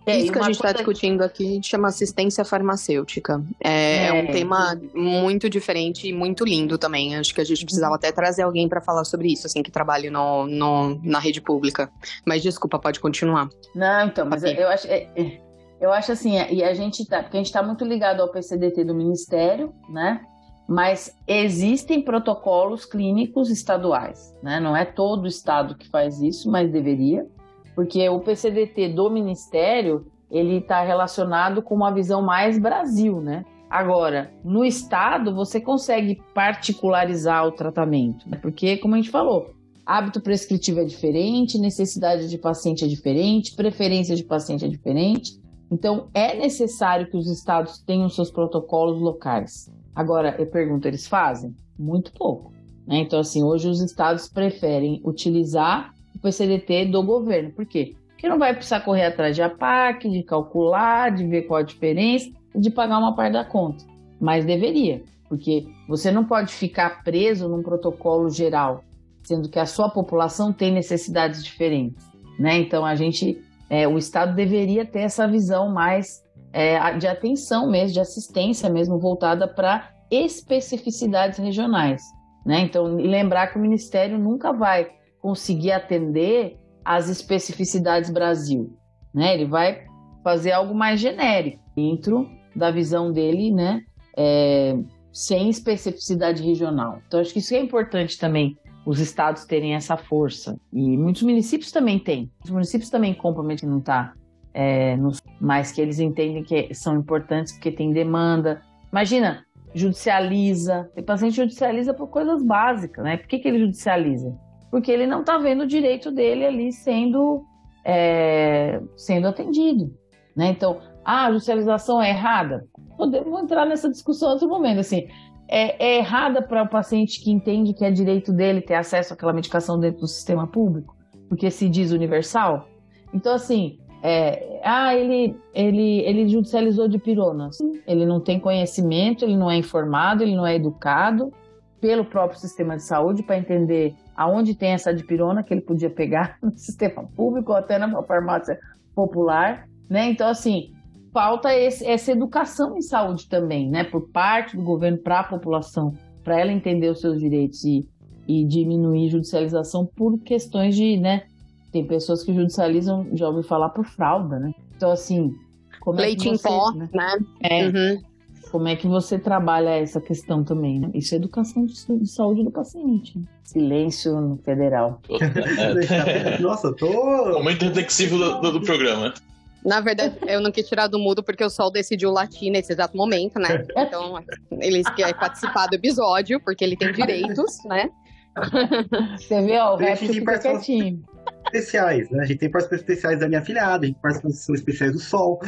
É, Isso que a gente está discutindo aqui, a gente chama assistência farmacêutica. É, é. é, um tema muito diferente e muito lindo também. Acho que a gente precisava até trazer alguém para falar sobre isso, assim, que trabalhe no, no, na rede pública. Mas desculpa, pode continuar. Não, então, mas eu acho. É, é, eu acho assim, e a gente tá, porque a gente está muito ligado ao PCDT do Ministério, né? Mas existem protocolos clínicos estaduais, né? Não é todo estado que faz isso, mas deveria porque o PCDT do Ministério ele está relacionado com uma visão mais Brasil, né? Agora, no Estado, você consegue particularizar o tratamento, né? porque, como a gente falou, hábito prescritivo é diferente, necessidade de paciente é diferente, preferência de paciente é diferente. Então, é necessário que os estados tenham seus protocolos locais. Agora, eu pergunto, eles fazem? Muito pouco. Né? Então, assim, hoje os estados preferem utilizar o PCDT do governo. Por quê? Porque não vai precisar correr atrás de APAC, de calcular, de ver qual a diferença, de pagar uma parte da conta. Mas deveria, porque você não pode ficar preso num protocolo geral, sendo que a sua população tem necessidades diferentes. Né? Então a gente, é, o Estado deveria ter essa visão mais é, de atenção mesmo, de assistência mesmo, voltada para especificidades regionais. Né? Então, lembrar que o Ministério nunca vai conseguir atender às especificidades Brasil, né? Ele vai fazer algo mais genérico dentro da visão dele, né? É, sem especificidade regional. Então acho que isso é importante também os estados terem essa força e muitos municípios também têm. Os municípios também compram mas não está é, mas que eles entendem que são importantes porque tem demanda. Imagina, judicializa, o paciente judicializa por coisas básicas, né? Por que, que ele judicializa? porque ele não está vendo o direito dele ali sendo, é, sendo atendido. Né? Então, ah, a judicialização é errada? Podemos entrar nessa discussão em outro momento. Assim, é, é errada para o paciente que entende que é direito dele ter acesso àquela medicação dentro do sistema público, porque se diz universal? Então, assim, é, ah, ele, ele, ele judicializou de pirona. Ele não tem conhecimento, ele não é informado, ele não é educado pelo próprio sistema de saúde para entender aonde tem essa dipirona que ele podia pegar no sistema público ou até na farmácia popular, né? Então, assim, falta esse, essa educação em saúde também, né? Por parte do governo para a população, para ela entender os seus direitos e, e diminuir judicialização por questões de, né? Tem pessoas que judicializam, já ouvi falar, por fralda, né? Então, assim... Como Leite é que você, em pó, né? né? É, uhum. Como é que você trabalha essa questão também, né? Isso é educação de, de saúde do paciente. Silêncio no federal. Nossa, tô. Momento reflexivo do, do, programa. Na verdade, eu não quis tirar do mudo porque o Sol decidiu latir nesse exato momento, né? Então, ele quer participar do episódio porque ele tem direitos, né? Você ó, o resto fica quietinho especiais, né? A gente tem participações especiais da minha filhada, a gente tem participações especiais do Sol.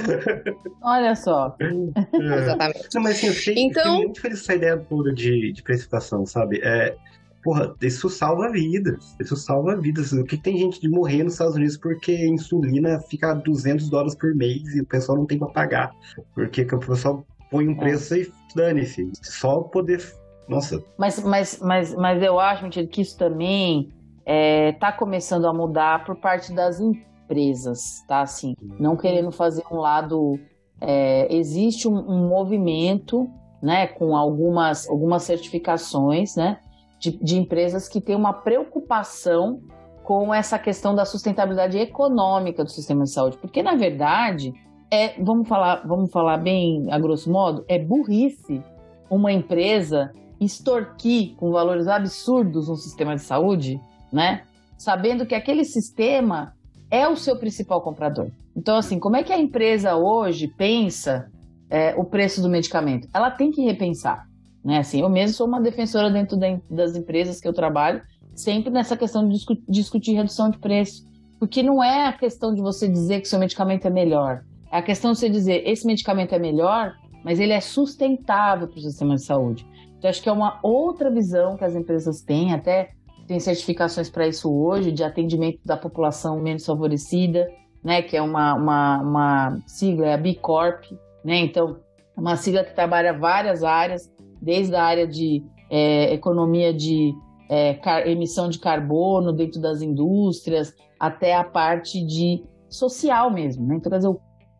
Olha só. É. Exatamente. Não, mas assim, eu fiquei, então... fiquei muito feliz com essa ideia pura de, de precipitação, sabe? É, porra, isso salva vidas. Isso salva vidas. O que tem gente de morrer nos Estados Unidos porque insulina fica 200 dólares por mês e o pessoal não tem pra pagar. Porque o pessoal põe um preço e dane-se. Só poder. Nossa. Mas, mas, mas, mas eu acho, mentira, que isso também está é, tá começando a mudar por parte das empresas, tá? Assim, não querendo fazer um lado. É, existe um, um, movimento, né, com algumas, algumas certificações, né, de, de empresas que têm uma preocupação com essa questão da sustentabilidade econômica do sistema de saúde, porque na verdade é, vamos falar, vamos falar bem a grosso modo, é burrice uma empresa extorquir com valores absurdos um sistema de saúde né? Sabendo que aquele sistema é o seu principal comprador. Então, assim, como é que a empresa hoje pensa é, o preço do medicamento? Ela tem que repensar, né? Assim, eu mesmo sou uma defensora dentro das empresas que eu trabalho sempre nessa questão de discu discutir redução de preço. Porque não é a questão de você dizer que seu medicamento é melhor. É a questão de você dizer, esse medicamento é melhor, mas ele é sustentável para o sistema de saúde. Então, acho que é uma outra visão que as empresas têm, até tem certificações para isso hoje, de atendimento da população menos favorecida, né, que é uma, uma, uma sigla, é a B Corp, né, então, uma sigla que trabalha várias áreas, desde a área de é, economia de é, emissão de carbono dentro das indústrias, até a parte de social mesmo, né, então, dizer,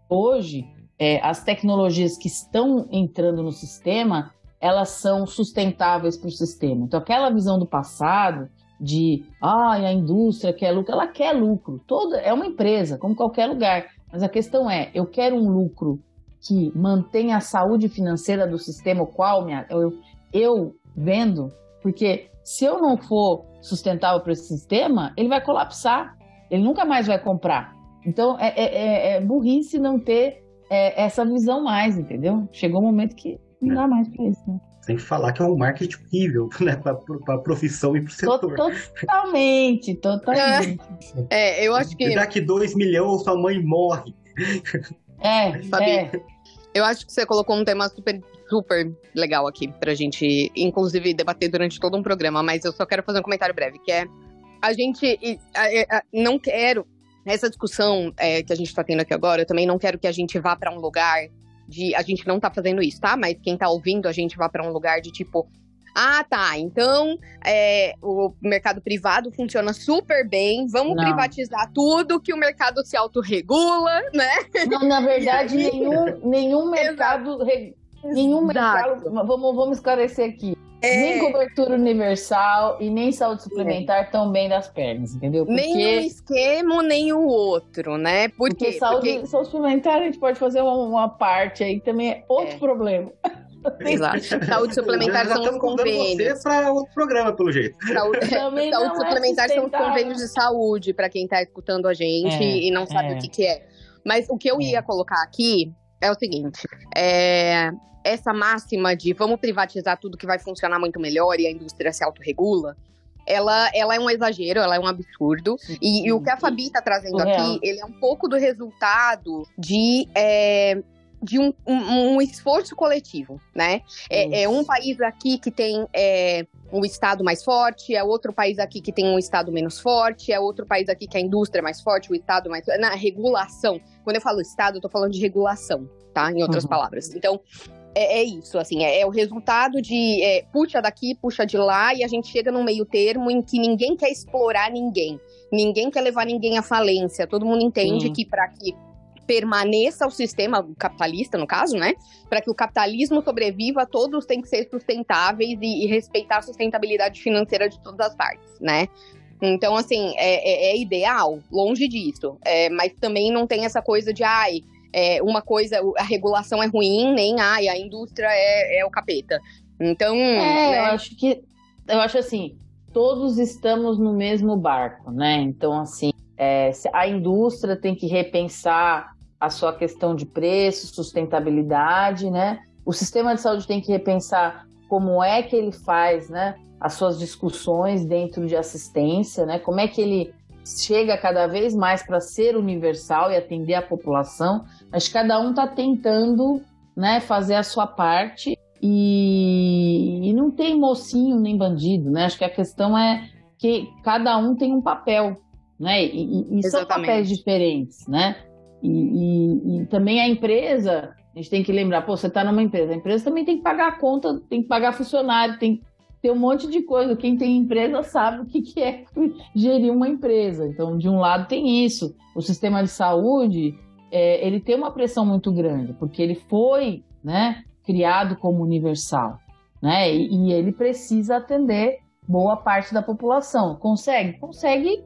hoje, é, as tecnologias que estão entrando no sistema, elas são sustentáveis para o sistema. Então, aquela visão do passado de ah, a indústria quer lucro, ela quer lucro. Toda é uma empresa, como qualquer lugar. Mas a questão é, eu quero um lucro que mantenha a saúde financeira do sistema, o qual minha, eu, eu vendo, porque se eu não for sustentável para esse sistema, ele vai colapsar. Ele nunca mais vai comprar. Então é, é, é, é burrice não ter é, essa visão mais, entendeu? Chegou um momento que não dá mais para isso, né? Sem falar que é um marketing horrível, né? Para a profissão e para o setor. Totalmente, totalmente. É, eu acho que. Daqui dois milhões, sua mãe morre. É, Fabi, é. Eu acho que você colocou um tema super, super legal aqui pra gente, inclusive, debater durante todo um programa, mas eu só quero fazer um comentário breve, que é a gente não quero Nessa discussão é, que a gente está tendo aqui agora, eu também não quero que a gente vá para um lugar de. A gente não está fazendo isso, tá? Mas quem está ouvindo, a gente vá para um lugar de tipo. Ah, tá. Então, é, o mercado privado funciona super bem. Vamos não. privatizar tudo que o mercado se autorregula, né? Não, na verdade, nenhum, nenhum mercado. Nenhum mercado. Vamos, vamos esclarecer aqui. É... Nem cobertura universal e nem saúde suplementar é. tão bem das pernas, entendeu? Porque... Nem um esquema, nem o outro, né? Por Porque saúde, Porque... saúde suplementar a gente pode fazer uma, uma parte aí também é outro é. problema. Exato. Saúde suplementar são os convênios. você para outro programa, pelo jeito. Saúde, saúde é suplementar são os convênios de saúde, para quem está escutando a gente é, e não sabe é. o que, que é. Mas o que eu ia colocar aqui é o seguinte: é, essa máxima de vamos privatizar tudo que vai funcionar muito melhor e a indústria se autorregula, ela, ela é um exagero, ela é um absurdo. E, e o que a Fabi está trazendo aqui, ele é um pouco do resultado de. É, de um, um, um, esforço coletivo, né? É, é, um país aqui que tem é, um estado mais forte, é outro país aqui que tem um estado menos forte, é outro país aqui que a indústria é mais forte, o estado mais na regulação. Quando eu falo estado, eu tô falando de regulação, tá? Em outras uhum. palavras. Então, é, é, isso, assim, é, é o resultado de é, puxa daqui, puxa de lá, e a gente chega num meio termo em que ninguém quer explorar ninguém, ninguém quer levar ninguém à falência. Todo mundo entende uhum. que para que permaneça o sistema capitalista, no caso, né? Para que o capitalismo sobreviva, todos têm que ser sustentáveis e, e respeitar a sustentabilidade financeira de todas as partes, né? Então, assim, é, é, é ideal, longe disso. É, mas também não tem essa coisa de, ai, é, uma coisa, a regulação é ruim, nem ai, a indústria é, é o capeta. Então. É, né? eu acho que. Eu acho assim, todos estamos no mesmo barco, né? Então, assim, é, a indústria tem que repensar a sua questão de preço, sustentabilidade, né? O sistema de saúde tem que repensar como é que ele faz, né? As suas discussões dentro de assistência, né? Como é que ele chega cada vez mais para ser universal e atender a população, mas cada um está tentando né, fazer a sua parte e, e, não tem mocinho nem bandido, né? Acho que a questão é que cada um tem um papel, né? E, e são papéis diferentes, né? E, e, também a empresa, a gente tem que lembrar, pô, você está numa empresa, a empresa também tem que pagar a conta, tem que pagar funcionário, tem que ter um monte de coisa. Quem tem empresa sabe o que, que é gerir uma empresa. Então, de um lado tem isso. O sistema de saúde, é, ele tem uma pressão muito grande, porque ele foi né, criado como universal. Né? E, e ele precisa atender boa parte da população. Consegue? Consegue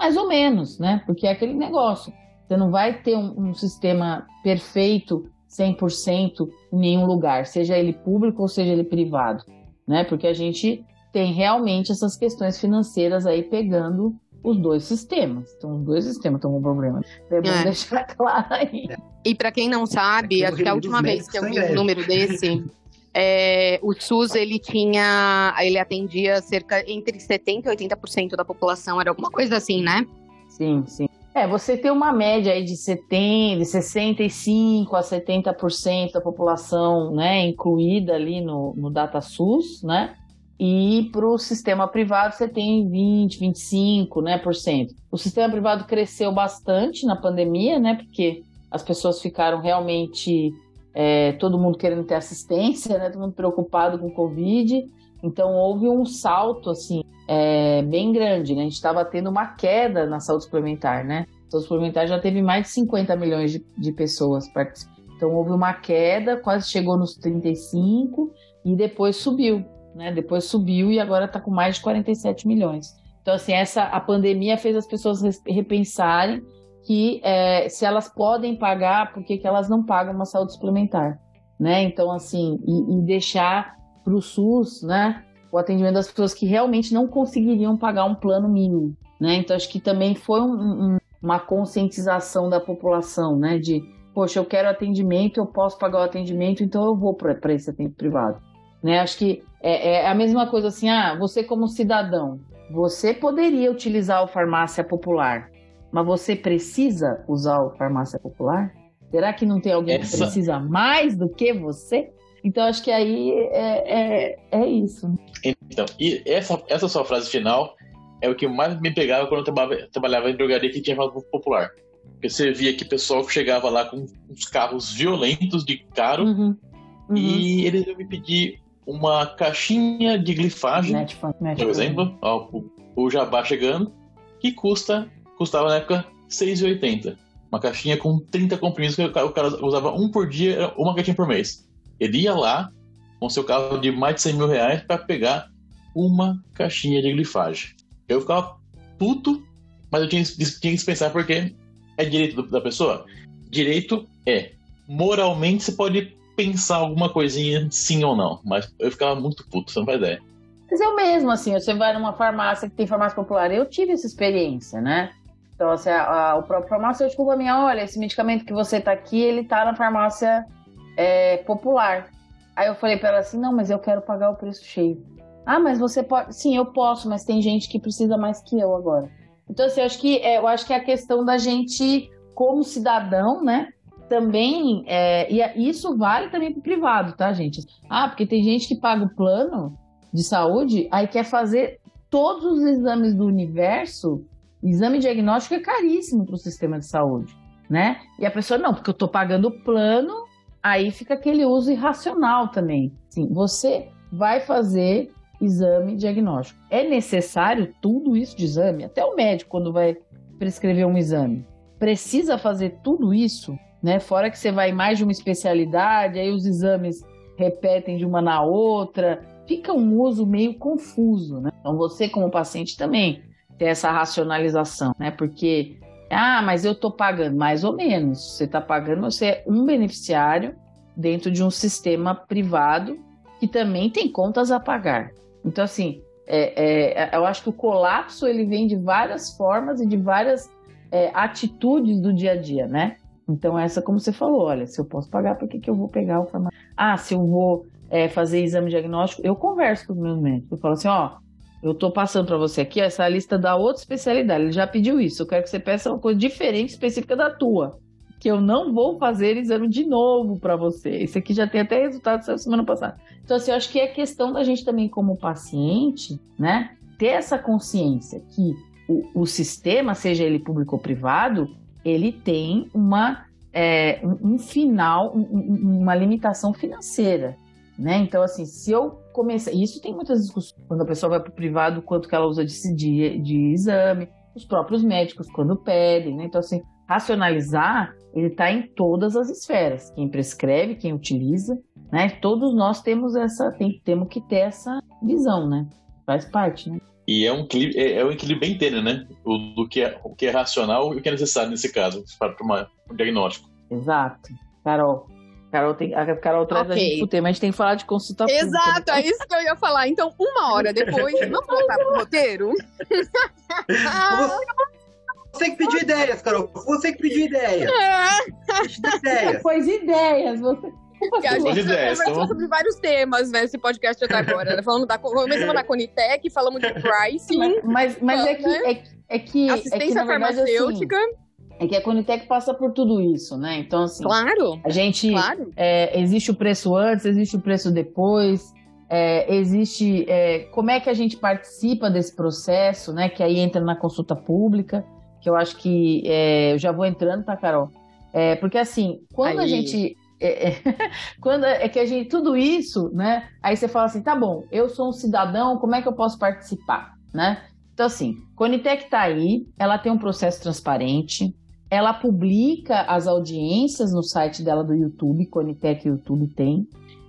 mais ou menos, né? Porque é aquele negócio. Você não vai ter um, um sistema perfeito 100% em nenhum lugar, seja ele público ou seja ele privado né? Porque a gente tem realmente essas questões financeiras aí pegando os dois sistemas. Então, os dois sistemas estão com problema. É bom é. deixar claro aí. E para quem não sabe, acho que a última vez que eu vi um número desse, é, o SUS ele tinha, ele atendia cerca entre 70% e 80% da população, era alguma coisa assim, né? Sim, sim. É, você tem uma média aí de 70, de 65 a 70% da população, né, incluída ali no, no DataSUS, né? E para o sistema privado você tem 20, 25, né, por cento. O sistema privado cresceu bastante na pandemia, né? Porque as pessoas ficaram realmente é, todo mundo querendo ter assistência, né? Todo mundo preocupado com Covid. Então houve um salto assim é, bem grande, né? A gente estava tendo uma queda na saúde suplementar, né? A saúde suplementar já teve mais de 50 milhões de, de pessoas participando. Então houve uma queda, quase chegou nos 35 e depois subiu, né? Depois subiu e agora está com mais de 47 milhões. Então assim essa a pandemia fez as pessoas repensarem que é, se elas podem pagar, por que, elas não pagam uma saúde suplementar, né? Então, assim, e, e deixar para o SUS, né, o atendimento das pessoas que realmente não conseguiriam pagar um plano mínimo, né? Então, acho que também foi um, um, uma conscientização da população, né, de, poxa, eu quero atendimento, eu posso pagar o atendimento, então eu vou para esse atendimento privado, né? Acho que é, é a mesma coisa assim, ah, você como cidadão, você poderia utilizar o farmácia popular, mas você precisa usar o farmácia popular? Será que não tem alguém Essa... que precisa mais do que você? Então acho que aí é, é, é isso. Então, e essa, essa sua frase final é o que mais me pegava quando eu trabalhava, trabalhava em drogaria que tinha farmácia popular. Porque você via que o pessoal chegava lá com uns carros violentos de caro uhum. Uhum. e eles iam me pedir uma caixinha de glifagem, por exemplo, ó, o, o jabá chegando, que custa custava na época 6,80. Uma caixinha com 30 comprimidos que o cara usava um por dia, uma caixinha por mês. Ele ia lá com seu carro de mais de 100 mil reais para pegar uma caixinha de glifagem. Eu ficava puto, mas eu tinha, tinha que dispensar porque é direito da pessoa. Direito é. Moralmente você pode pensar alguma coisinha sim ou não, mas eu ficava muito puto, você não faz ideia. Mas eu mesmo, assim, você vai numa farmácia que tem farmácia popular, eu tive essa experiência, né? Então, assim, a, a, o próprio farmacêutico falou mim, olha, esse medicamento que você tá aqui, ele tá na farmácia é, popular. Aí eu falei para ela assim, não, mas eu quero pagar o preço cheio. Ah, mas você pode... Sim, eu posso, mas tem gente que precisa mais que eu agora. Então, assim, eu acho que, é, eu acho que é a questão da gente, como cidadão, né, também, é, e isso vale também para o privado, tá, gente? Ah, porque tem gente que paga o plano de saúde, aí quer fazer todos os exames do universo Exame diagnóstico é caríssimo para o sistema de saúde, né? E a pessoa, não, porque eu estou pagando o plano, aí fica aquele uso irracional também. Sim, você vai fazer exame diagnóstico. É necessário tudo isso de exame? Até o médico, quando vai prescrever um exame, precisa fazer tudo isso, né? Fora que você vai mais de uma especialidade, aí os exames repetem de uma na outra, fica um uso meio confuso, né? Então você como paciente também ter essa racionalização, né? Porque, ah, mas eu estou pagando, mais ou menos. Você está pagando, você é um beneficiário dentro de um sistema privado que também tem contas a pagar. Então, assim, é, é, eu acho que o colapso ele vem de várias formas e de várias é, atitudes do dia a dia, né? Então, essa, como você falou, olha, se eu posso pagar, por que, que eu vou pegar o farmácia? Ah, se eu vou é, fazer exame diagnóstico, eu converso com os meus médicos. Eu falo assim, ó, eu estou passando para você aqui essa lista da outra especialidade. Ele já pediu isso. Eu quero que você peça uma coisa diferente, específica da tua. Que eu não vou fazer exame de novo para você. Esse aqui já tem até resultado da semana passada. Então, assim, eu acho que é questão da gente também, como paciente, né, ter essa consciência que o, o sistema, seja ele público ou privado, ele tem uma, é, um, um final, um, uma limitação financeira. Né? Então, assim, se eu começar. Isso tem muitas discussões. Quando a pessoa vai para o privado, quanto que ela usa de, de, de exame, os próprios médicos, quando pedem. Né? Então, assim, racionalizar, ele está em todas as esferas. Quem prescreve, quem utiliza, né? Todos nós temos essa, tem, temos que ter essa visão, né? Faz parte, né? E é um, é, é um equilíbrio bem inteiro, né? O, do que é, o que é racional e o que é necessário nesse caso, para um diagnóstico. Exato. Carol, Carol, tem, a Carol traz okay. a gente pro tema, a gente tem que falar de consulta Exato, pública. é isso que eu ia falar. Então, uma hora depois, vamos voltar pro roteiro? Você que pediu ideias, Carol. Você que pediu ideias. É. ideias. Pois ideias. Você... E a gente já conversou sobre vários temas nesse podcast até agora. Né? Falando da, começamos da Conitec, falamos de pricing. Mas, mas é, que, é, é que. Assistência é que, na verdade, farmacêutica. Assim, é que a Conitec passa por tudo isso, né? Então, assim. Claro. A gente. Claro. É, existe o preço antes, existe o preço depois. É, existe é, como é que a gente participa desse processo, né? Que aí entra na consulta pública, que eu acho que é, eu já vou entrando, tá, Carol? É, porque assim, quando Aí. a gente é, é, quando é que a gente tudo isso, né? Aí você fala assim, tá bom, eu sou um cidadão, como é que eu posso participar, né? Então assim, Conitec tá aí, ela tem um processo transparente, ela publica as audiências no site dela do YouTube, Conitec YouTube tem.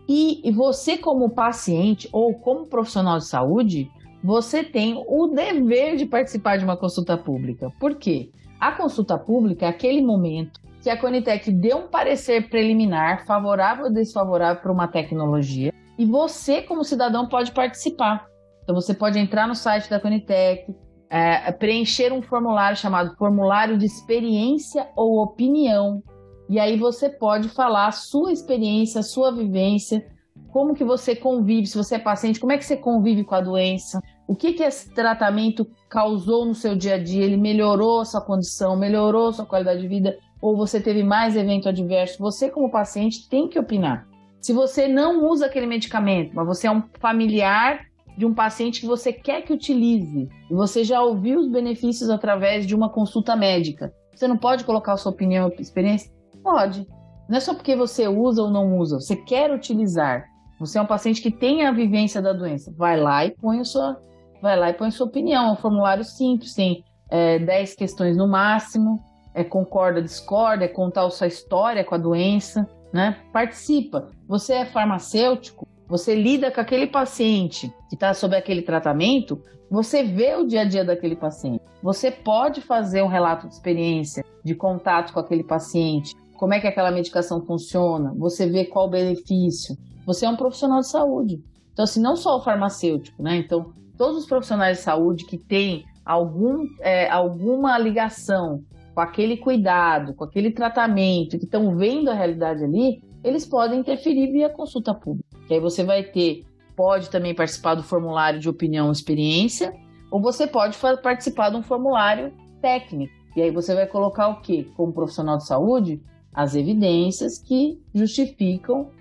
E, você, como paciente ou como profissional de saúde, você tem o dever de participar de uma consulta pública. Por quê? A consulta pública é aquele momento que a Conitec deu um parecer preliminar, favorável ou desfavorável para uma tecnologia, e você, como cidadão, pode participar. Então, você pode entrar no site da Conitec, é, preencher um formulário chamado Formulário de Experiência ou Opinião. E aí você pode falar a sua experiência, a sua vivência, como que você convive, se você é paciente, como é que você convive com a doença, o que que esse tratamento causou no seu dia a dia, ele melhorou sua condição, melhorou sua qualidade de vida, ou você teve mais evento adverso, você como paciente tem que opinar. Se você não usa aquele medicamento, mas você é um familiar de um paciente que você quer que utilize, e você já ouviu os benefícios através de uma consulta médica, você não pode colocar a sua opinião e experiência? Pode. Não é só porque você usa ou não usa, você quer utilizar. Você é um paciente que tem a vivência da doença. Vai lá e põe a sua, vai lá e põe a sua opinião. É um formulário simples, tem é, 10 questões no máximo. É concorda, discorda, é contar a sua história com a doença, né? Participa. Você é farmacêutico, você lida com aquele paciente que está sob aquele tratamento, você vê o dia a dia daquele paciente. Você pode fazer um relato de experiência, de contato com aquele paciente, como é que aquela medicação funciona, você vê qual o benefício. Você é um profissional de saúde. Então, assim, não só o farmacêutico, né? Então, todos os profissionais de saúde que têm algum, é, alguma ligação com aquele cuidado, com aquele tratamento, que estão vendo a realidade ali, eles podem interferir via consulta pública. Que aí você vai ter, pode também participar do formulário de opinião e experiência, ou você pode participar de um formulário técnico. E aí você vai colocar o quê? Como profissional de saúde, as evidências que justificam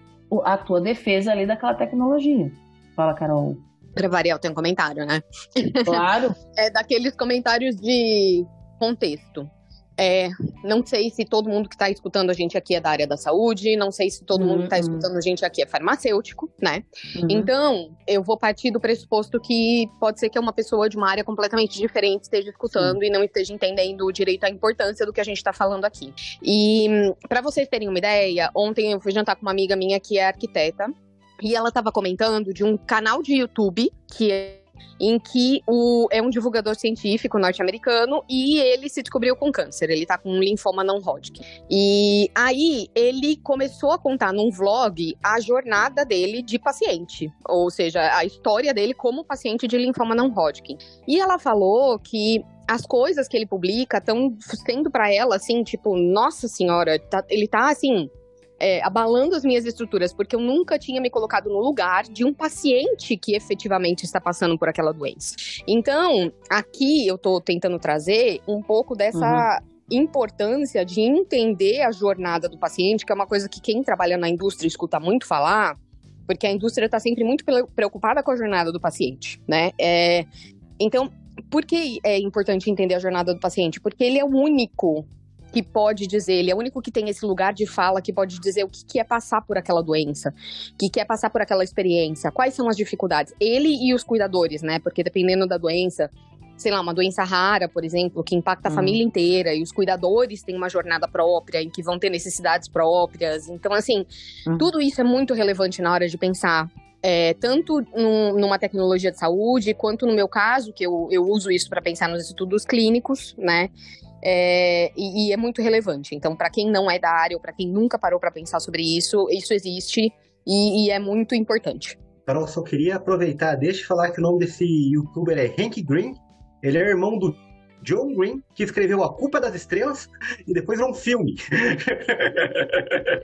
a tua defesa ali daquela tecnologia. Fala, Carol. Pra variar, tem um comentário, né? Claro. é daqueles comentários de contexto. É, não sei se todo mundo que está escutando a gente aqui é da área da saúde, não sei se todo mundo que está Uhum. escutando a gente aqui é farmacêutico, né? Uhum. Então, eu vou partir do pressuposto que pode ser que uma pessoa de uma área completamente diferente esteja escutando e não esteja entendendo direito a importância do que a gente está falando aqui. E para vocês terem uma ideia, ontem eu fui jantar com uma amiga minha que é arquiteta e ela estava comentando de um canal de YouTube que é em que o, é um divulgador científico norte-americano e ele se descobriu com câncer. Ele tá com um linfoma não Hodgkin. E aí ele começou a contar num vlog a jornada dele de paciente, ou seja, a história dele como paciente de linfoma não Hodgkin. E ela falou que as coisas que ele publica estão sendo para ela assim, tipo, nossa senhora, tá- ele tá assim, é, abalando as minhas estruturas, porque eu nunca tinha me colocado no lugar de um paciente que efetivamente está passando por aquela doença. Então, aqui eu tô tentando trazer um pouco dessa. Importância de entender a jornada do paciente, que é uma coisa que quem trabalha na indústria escuta muito falar, porque a indústria está sempre muito pre- preocupada com a jornada do paciente, né? É, então, por que é importante entender a jornada do paciente? Porque ele é o único que pode dizer, ele é o único que tem esse lugar de fala que pode dizer o que, que é passar por aquela doença, o que, que é passar por aquela experiência, quais são as dificuldades. Ele e os cuidadores, né? Porque dependendo da doença, sei lá, uma doença rara, por exemplo, que impacta a Hum. família inteira, e os cuidadores têm uma jornada própria, em que vão ter necessidades próprias. Então, assim, Hum. tudo isso é muito relevante na hora de pensar. é, tanto num- numa tecnologia de saúde, quanto no meu caso, que eu, eu uso isso para pensar nos estudos clínicos, né? É, e, e é muito relevante. Então, para quem não é da área ou para quem nunca parou para pensar sobre isso, isso existe e, e é muito importante. Carol, só queria aproveitar, deixa eu falar que o nome desse youtuber é Hank Green. Ele é irmão do John Green, que escreveu A Culpa das Estrelas e depois virou um filme.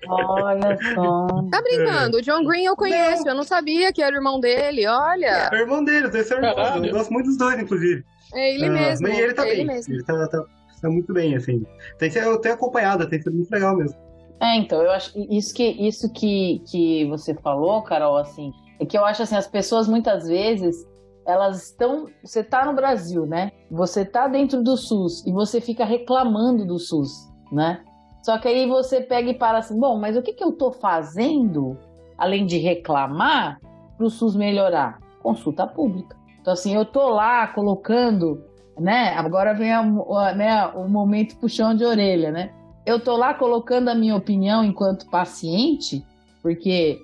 Olha só. Tá brincando? O John Green eu conheço, Não. eu não sabia que era o irmão dele, olha. É o irmão deles, esse é o irmão. Caralho. Eu gosto muito dos dois, inclusive. É ele Ah, mesmo. Mas ele tá é ele bem. mesmo. Ele tá, tá- tá muito bem, assim. Tem que ser, eu tenho acompanhado, tem sido muito legal mesmo. É, então, eu acho que isso que isso que, que você falou, Carol, assim, é que eu acho assim, as pessoas muitas vezes elas estão. Você tá no Brasil, né? Você tá dentro do SUS e você fica reclamando do SUS, né? Só que aí você pega e para assim, bom, mas o que, que eu tô fazendo, além de reclamar, para o SUS melhorar? Consulta pública. Então, assim, eu tô lá colocando, né? Agora vem a- a- né, o momento puxão de orelha, né? eu tô lá colocando a minha opinião enquanto paciente, porque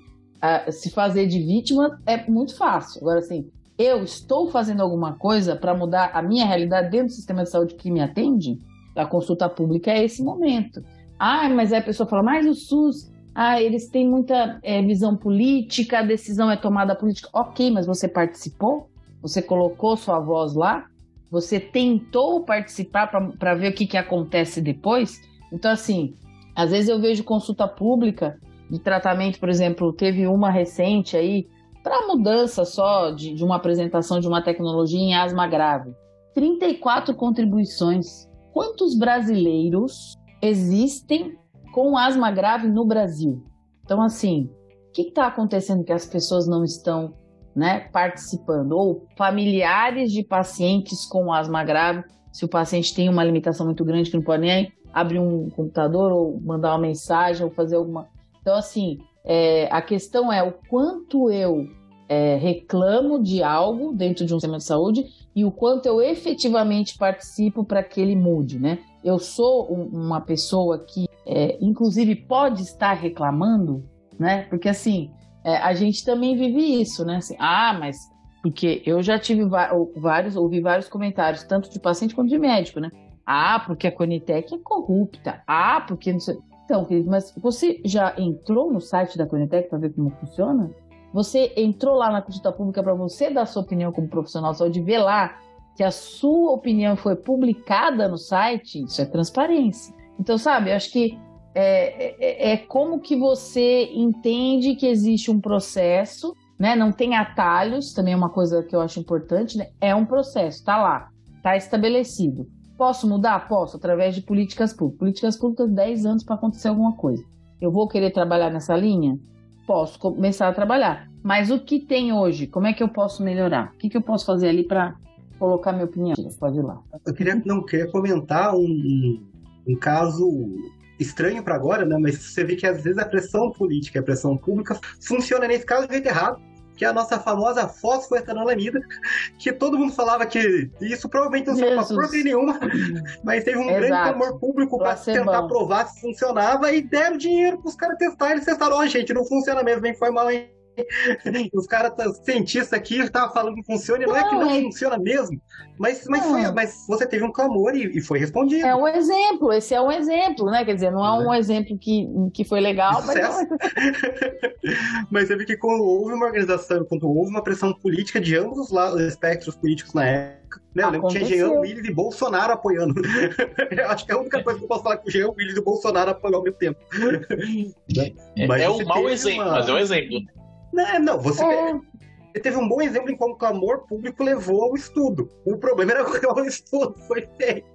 se fazer de vítima é muito fácil. Agora, assim, eu estou fazendo alguma coisa para mudar a minha realidade dentro do sistema de saúde que me atende? A consulta pública é esse momento. Ah, mas aí a pessoa fala, mas o SUS, ah, eles têm muita eh, visão política, a decisão é tomada política. Ok, mas você participou? Você colocou sua voz lá? Você tentou participar para ver o que, que acontece depois? Então, assim, às vezes eu vejo consulta pública de tratamento, por exemplo, teve uma recente aí, para mudança só de, de uma apresentação de uma tecnologia em asma grave. 34 contribuições. Quantos brasileiros existem com asma grave no Brasil? Então, assim, o que está acontecendo que as pessoas não estão né, participando? Ou familiares de pacientes com asma grave, se o paciente tem uma limitação muito grande que não pode nem abrir um computador ou mandar uma mensagem ou fazer alguma. Então, assim, é, a questão é o quanto eu é, reclamo de algo dentro de um sistema de saúde e o quanto eu efetivamente participo para que ele mude, né? Eu sou um- uma pessoa que, é, inclusive, pode estar reclamando, né? Porque, assim, é, a gente também vive isso, né? Assim, ah, mas porque eu já tive vários, ouvi vários comentários, tanto de paciente quanto de médico, né? Ah, porque a Conitec é corrupta. Ah, porque não sei. Então, querido, mas você já entrou no site da Conitec para ver como funciona? Você entrou lá na consulta pública para você dar sua opinião como profissional de saúde, ver lá que a sua opinião foi publicada no site? Isso é transparência. Então, sabe, eu acho que é, é- é como que você entende que existe um processo, né? Não tem atalhos, também é uma coisa que eu acho importante, né? É um processo, tá lá, tá estabelecido. Posso mudar? Posso, através de políticas públicas. Políticas públicas, 10 anos para acontecer alguma coisa. Eu vou querer trabalhar nessa linha? Posso começar a trabalhar. Mas o que tem hoje? Como é que eu posso melhorar? O que, que eu posso fazer ali para colocar minha opinião? Pode ir lá. Eu queria, não, queria comentar um, um caso estranho para agora, né? Mas você vê que às vezes a pressão política e a pressão pública funciona nesse caso do jeito errado, que é a nossa famosa fosfoetanolamida, que todo mundo falava que isso provavelmente não serve pra porcaria nenhuma, mas teve um grande Exato. clamor público para tentar provar se funcionava e deram dinheiro pros caras testarem. Eles testaram, ó, gente, não funciona mesmo, hein? Foi mal, hein? Os caras, tá- cientistas aqui, estavam falando que funciona, e não é que Não, não é- funciona mesmo. Mas, mas, Não. foi, mas você teve um clamor e, e foi respondido. É um exemplo, esse é um exemplo, né? Quer dizer, não é um exemplo que, que foi legal, mas não sucesso. Mas você vê que quando houve uma organização, quando houve uma pressão política de ambos os lados, espectros políticos na época, né? Eu lembro que tinha. Jean Willis e Bolsonaro apoiando. Eu acho que é a única coisa que eu posso falar que o Jean Willis e o Bolsonaro apoiam ao mesmo tempo. É, Mas é um mau exemplo, uma- mas é um exemplo. Não, não, você É, teve um bom exemplo em como o clamor público levou ao estudo. O problema era como o estudo foi feito.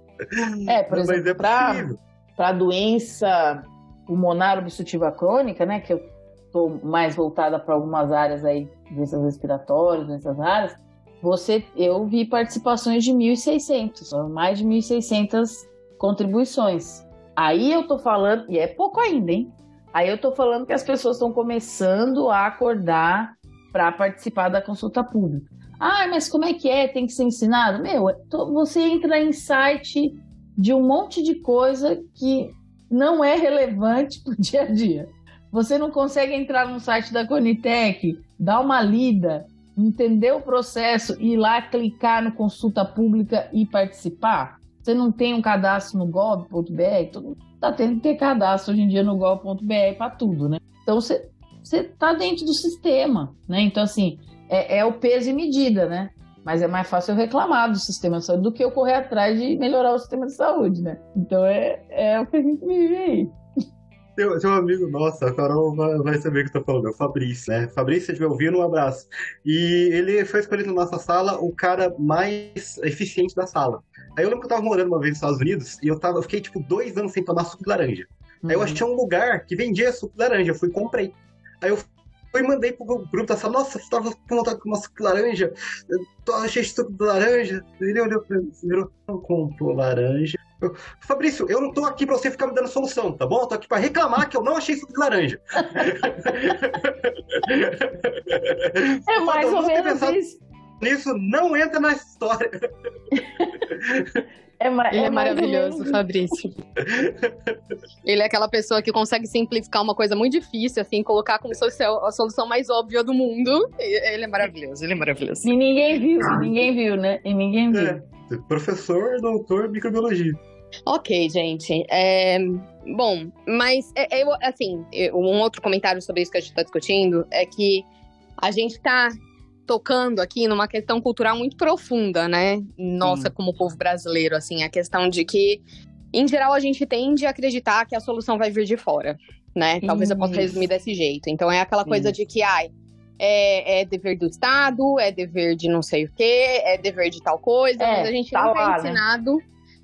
é, por Mas exemplo, é para para doença pulmonar obstrutiva crônica, né, que eu estou mais voltada para algumas áreas aí, doenças respiratórias, doenças raras, você, eu vi participações de 1.600, mais de 1.600 contribuições. Aí eu tô falando, e é pouco ainda, hein? Aí eu tô falando que as pessoas estão começando a acordar para participar da consulta pública. Ah, mas como é que é? Tem que ser ensinado? Meu, é você entra em site de um monte de coisa que não é relevante para o dia a dia. Você não consegue entrar no site da Conitec, dar uma lida, entender o processo, ir lá clicar no consulta pública e participar? Você não tem um cadastro no gov.br? Todo mundo está tendo que ter cadastro hoje em dia no gov.br para tudo, né? Então você está dentro do sistema, né? Então assim é, é o peso e medida, né? Mas é mais fácil eu reclamar do sistema de saúde do que eu correr atrás de melhorar o sistema de saúde, né? Então é, é o que a gente vive aí. Tem, tem um amigo nosso, a Carol vai, vai saber o que eu tô falando, é o Fabrício, né? Fabrício, se estiver ouvindo, um abraço. E ele foi escolhido na nossa sala o cara mais eficiente da sala. Aí eu lembro que eu tava morando uma vez nos Estados Unidos e eu, tava, eu fiquei tipo dois anos sem tomar suco de laranja. Aí eu Uhum. achei um lugar que vendia suco de laranja, eu fui e comprei. Aí eu fui e mandei pro grupo da sala, nossa, você tava com vontade de tomar suco de laranja? Eu tô, achei suco de laranja. Ele olhou pra mim, virou, não comprou laranja. Eu, Fabrício, eu não tô aqui pra você ficar me dando solução, tá bom? Eu tô aqui pra reclamar que eu não achei suco de laranja. É mais ou menos pensado isso. Nisso não entra nessa história. É, ma- Ele é, ou maravilhoso, Fabrício. Ele é aquela pessoa que consegue simplificar uma coisa muito difícil, assim, colocar como se fosse a solução mais óbvia do mundo. Ele é maravilhoso, ele é maravilhoso. E ninguém viu, ninguém viu, né? E ninguém viu. É. Professor, doutor, microbiologia. Ok, gente. É, Bom, mas é- eu, assim, um outro comentário sobre isso que a gente está discutindo é que a gente está tocando aqui numa questão cultural muito profunda, né? Nossa, como povo brasileiro, assim, a questão de que, em geral, a gente tende a acreditar que a solução vai vir de fora, né? Talvez eu possa Isso. resumir desse jeito. Então é aquela coisa de que, ai, é, é dever do Estado, é dever de não sei o quê, é dever de tal coisa, É, mas a gente tá nunca lá, é né?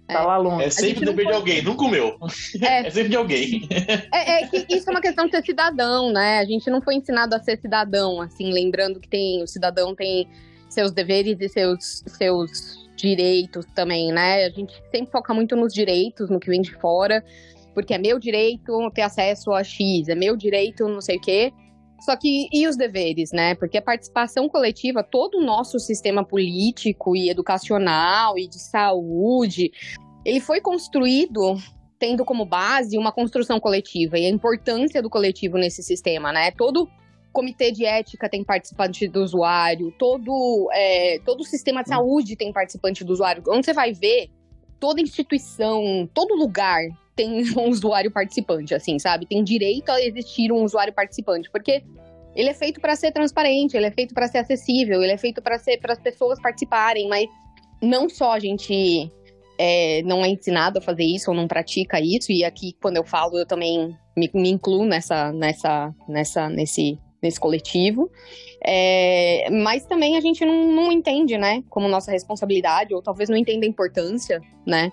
Tá lá longe. É sempre dever de pode- alguém, nunca o meu. É, É sempre de alguém. É, é que isso é uma questão de ser cidadão, né? A gente não foi ensinado a ser cidadão, assim, lembrando que tem o cidadão tem seus deveres e seus, seus direitos também, né? A gente sempre foca muito nos direitos, no que vem de fora, porque é meu direito ter acesso a X, é meu direito não sei o quê. Só que e os deveres, né? Porque a participação coletiva, todo o nosso sistema político e educacional e de saúde, ele foi construído tendo como base uma construção coletiva e a importância do coletivo nesse sistema, né? Todo comitê de ética tem participante do usuário, todo, é, todo sistema de saúde tem participante do usuário. Onde você vai ver, toda instituição, todo lugar tem um usuário participante, assim, sabe? Tem direito a existir um usuário participante, porque ele é feito para ser transparente, ele é feito para ser acessível, ele é feito para ser para as pessoas participarem, mas não só a gente é, não é ensinado a fazer isso ou não pratica isso, e aqui quando eu falo eu também me, me incluo nessa, nessa, nessa, nesse, nesse coletivo, É, mas também a gente não, não entende, né, como nossa responsabilidade, ou talvez não entenda a importância, né,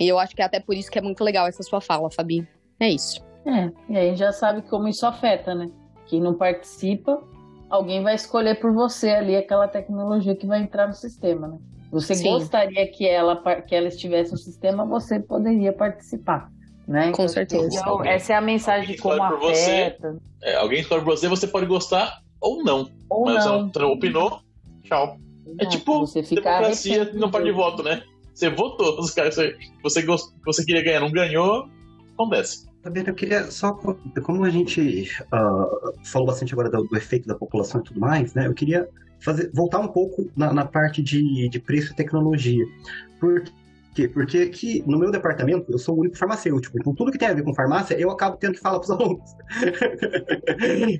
e eu acho que é até por isso que é muito legal essa sua fala, Fabi. É isso. É, e aí já sabe como isso afeta, né? Quem não participa, alguém vai escolher por você ali aquela tecnologia que vai entrar no sistema, né? Você Sim. gostaria que ela, que ela estivesse no sistema, você poderia participar, né? Com certeza. Então, essa é a mensagem de como por você. afeta, É, alguém escolhe pra você, você pode gostar ou não. ou mas não. você opinou, tchau. É Não, tipo você fica democracia não parte de voto, né? Você votou, os caras você, você, gost- você queria ganhar, não ganhou, acontece. Sabrina, eu queria só, como a gente ah, falou bastante agora do, do efeito da população e tudo mais, né? Eu queria fazer, voltar um pouco na, na parte de, de preço e tecnologia. Por quê? Porque aqui no meu departamento eu sou o único farmacêutico, então tudo que tem a ver com farmácia eu acabo tendo que falar para os alunos.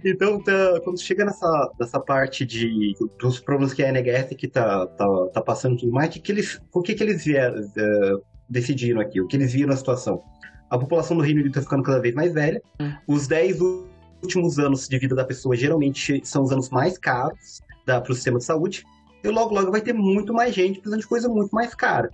então, tá- quando chega nessa, nessa parte de, dos problemas que a NHS que tá, tá, tá passando tudo mais, que que eles, por que, que eles vieram, eh, decidiram aqui? O que eles viram na situação? A população do Reino Unido está ficando cada vez mais velha. Os 10 últimos anos de vida da pessoa geralmente são os anos mais caros para o sistema de saúde. E logo, logo vai ter muito mais gente precisando de coisa muito mais cara.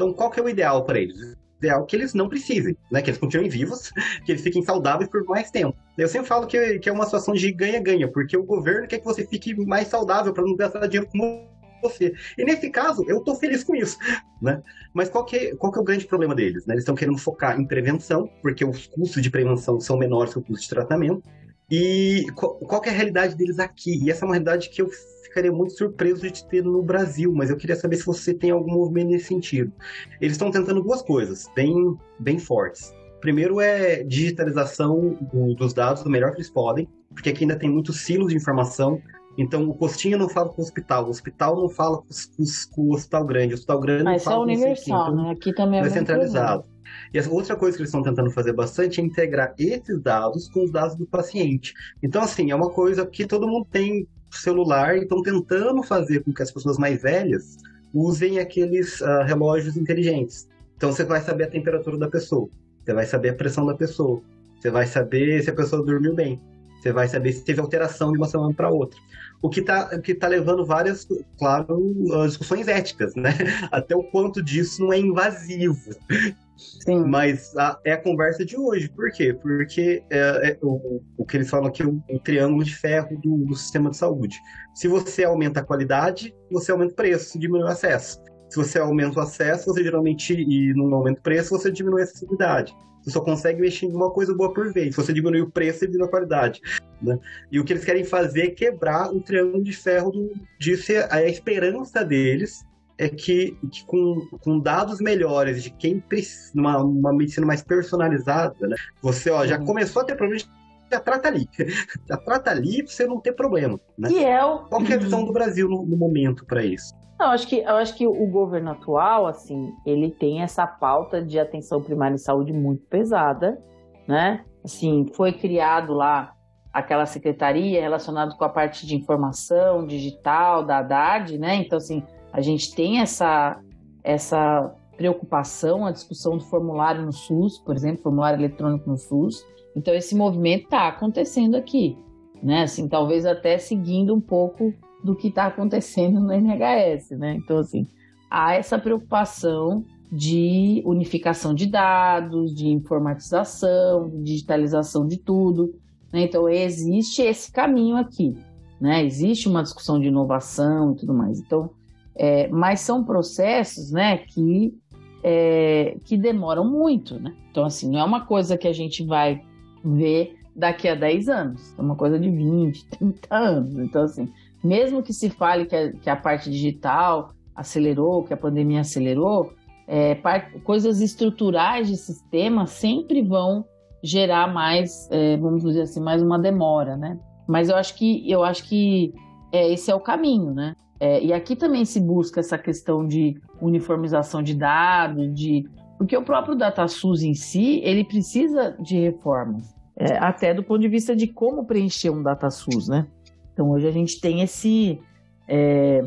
Então, qual que é o ideal para eles? O ideal é que eles não precisem, né? Que eles continuem vivos, que eles fiquem saudáveis por mais tempo. Eu sempre falo que, que é uma situação de ganha-ganha, porque o governo quer que você fique mais saudável para não gastar dinheiro com você. E nesse caso, eu tô feliz com isso, né? Mas qual que, é, qual que é o grande problema deles? Né? Eles estão querendo focar em prevenção, porque os custos de prevenção são menores que o custo de tratamento. E qual, qual é a realidade deles aqui? E essa é uma realidade que eu ficaria muito surpreso de ter no Brasil, mas eu queria saber se você tem algum movimento nesse sentido. Eles estão tentando duas coisas bem, bem fortes. Primeiro é digitalização do, dos dados do melhor que eles podem, porque aqui ainda tem muitos silos de informação. Então, o postinho não fala com o hospital, o hospital não fala com, os- com o hospital grande, o hospital grande não Mas isso é fala com não sei quem. universal, Então, né? Aqui também é não é centralizado. E a outra coisa que eles estão tentando fazer bastante é integrar esses dados com os dados do paciente. Então, assim, é uma coisa que todo mundo tem celular e estão tentando fazer com que as pessoas mais velhas usem aqueles uh, relógios inteligentes. Então você vai saber a temperatura da pessoa, você vai saber a pressão da pessoa, você vai saber se a pessoa dormiu bem, você vai saber se teve alteração de uma semana para outra. O que está que tá levando várias, claro, discussões éticas, né? Até o quanto disso não é invasivo. Sim. Mas a, é a conversa de hoje. Por quê? Porque é, é, o, o, que eles falam aqui, o, o triângulo de ferro do, do, sistema de saúde. Se você aumenta a qualidade, você aumenta o preço, diminui o acesso. Se você aumenta o acesso, você geralmente, e não aumenta o preço, você diminui a acessibilidade. Você só consegue mexer em uma coisa boa por vez. Se você diminui o preço, você diminui a qualidade. Né? E o que eles querem fazer é quebrar o triângulo de ferro do, disso. A esperança deles é que, que com, com, dados melhores de quem precisa, uma, uma medicina mais personalizada, né? Você ó, já uhum. começou a ter problema já trata ali. Já trata ali pra você não ter problema. Né? Que é o... Qual que é a visão do Brasil no, no momento para isso? Não, eu acho que, eu acho que o governo atual, assim, ele tem essa pauta de atenção primária em saúde muito pesada, né? Assim, foi criado lá aquela secretaria relacionada com a parte de informação digital da Haddad, né? Então, assim, a gente tem essa, essa preocupação, a discussão do formulário no SUS, por exemplo, formulário eletrônico no SUS. Então, esse movimento está acontecendo aqui, né? Assim, talvez até seguindo um pouco do que está acontecendo no NHS, né? Então, assim, há essa preocupação de unificação de dados, de informatização, digitalização de tudo. Né? Então, existe esse caminho aqui, né? Existe uma discussão de inovação e tudo mais. Então, é, mas são processos, né, que, é, que demoram muito, né? Então, assim, não é uma coisa que a gente vai ver daqui a 10 anos, é uma coisa de 20, 30 anos. Então, assim, mesmo que se fale que a, que a parte digital acelerou, que a pandemia acelerou, é, coisas estruturais de sistema sempre vão gerar mais, é, vamos dizer assim, mais uma demora, né? Mas eu acho que eu acho que é, esse é o caminho, né? É, e aqui também se busca essa questão de uniformização de dados, de porque o próprio DataSUS em si ele precisa de reformas, é, até do ponto de vista de como preencher um DataSUS, né? Então hoje a gente tem esse, é,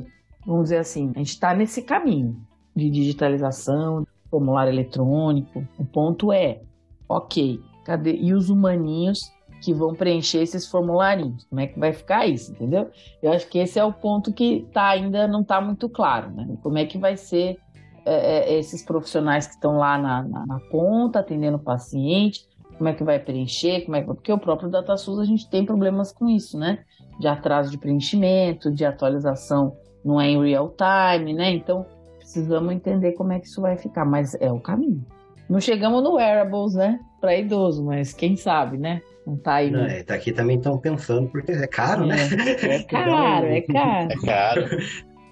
vamos dizer assim, a gente está nesse caminho de digitalização, formulário eletrônico. O ponto é, ok, cadê? E os humaninhos que vão preencher esses formularinhos. Como é que vai ficar isso, entendeu? Eu acho que esse é o ponto que tá, ainda não está muito claro, né? Como é que vai ser é, é, esses profissionais que estão lá na, na, na, ponta, atendendo o paciente, como é que vai preencher, como é que... porque o próprio DataSUS a gente tem problemas com isso, né? De atraso de preenchimento, de atualização não é em real time, né? Então precisamos entender como é que isso vai ficar, mas é o caminho. Não chegamos no wearables, né? Para idoso, mas quem sabe, né? Não tá aí. Não, é, tá aqui também estão pensando, porque é caro, né? é, né? É caro, é caro. É caro.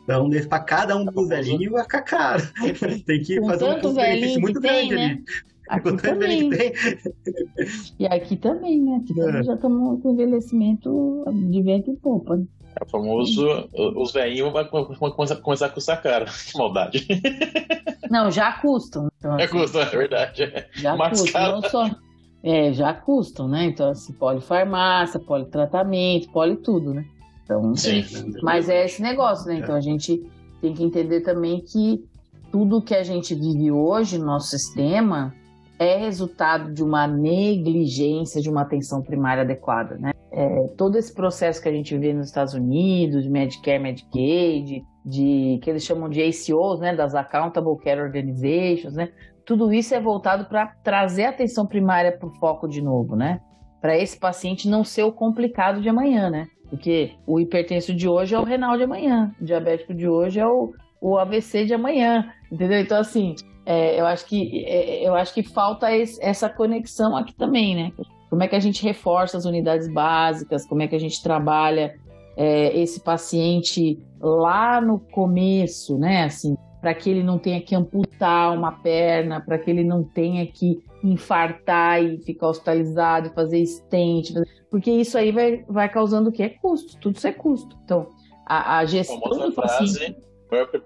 Então, para cada um dos velhinhos vai ficar caro. Tem que Com fazer um benefício muito grande tem, né? ali. Aqui também. E aqui também, né? Aqui também é. já estamos com envelhecimento de vento e popa. Né? É o famoso, os velhinhos vão começar, a custar caro. Que maldade. Não, já custam. Então, é assim, custam, é verdade. Já Mais custam, caro. não só é, já custam, né? Então, assim, polifarmácia, politratamento, poli tudo, né? Então, Sim. mas é esse negócio, né? Então a gente tem que entender também que tudo que a gente vive hoje no nosso sistema é resultado de uma negligência de uma atenção primária adequada, né? É, todo esse processo que a gente vê nos Estados Unidos, de Medicare, Medicaid, de que eles chamam de ACOs, né, das Accountable Care Organizations, né? Tudo isso é voltado para trazer a atenção primária para o foco de novo, né? Para esse paciente não ser o complicado de amanhã, né? Porque o hipertenso de hoje é o renal de amanhã, o diabético de hoje é o, o AVC de amanhã, entendeu? Então, assim, é, eu, acho que, é, eu acho que falta esse, essa conexão aqui também, né? Como é que a gente reforça as unidades básicas, como é que a gente trabalha é, esse paciente lá no começo, né? Assim, para que ele não tenha que amputar uma perna, para que ele não tenha que infartar e ficar hospitalizado e fazer stent, porque isso aí vai, vai causando o que? É custo, tudo isso é custo. Então, a, a gestão do paciente...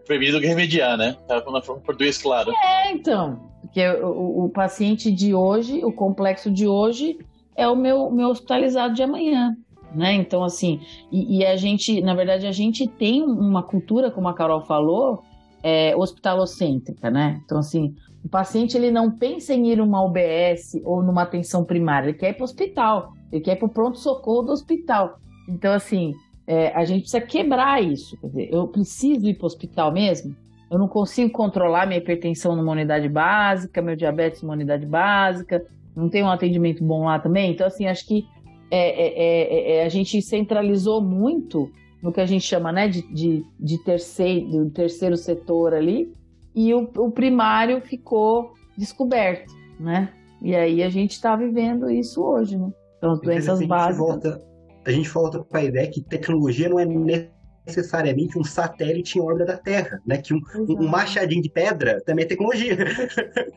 Prevenir do que remediar, né? Tá na forma português, claro. É, então. Porque o, o, paciente de hoje, o complexo de hoje, é o meu, meu hospitalizado de amanhã. né? Então, assim, e, e, a gente, na verdade, a gente tem uma cultura, como a Carol falou, é, hospitalocêntrica, né? Então, assim, o paciente ele não pensa em ir uma UBS ou numa atenção primária, ele quer ir para o hospital, ele quer ir para o pronto-socorro do hospital. Então, assim, é, a gente precisa quebrar isso. Quer dizer, eu preciso ir para o hospital mesmo? Eu não consigo controlar minha hipertensão numa unidade básica, meu diabetes numa unidade básica, não tem um atendimento bom lá também. Então, assim, acho que é, é, é, é a gente centralizou muito no que a gente chama né, de, de, de terceiro, terceiro setor ali, e o, o primário ficou descoberto, né? E aí a gente está vivendo isso hoje, né? Então, as doenças básicas. Volta, a gente volta para a ideia que tecnologia não é necessariamente um satélite em órbita da Terra, né? Que um, um machadinho de pedra também é tecnologia.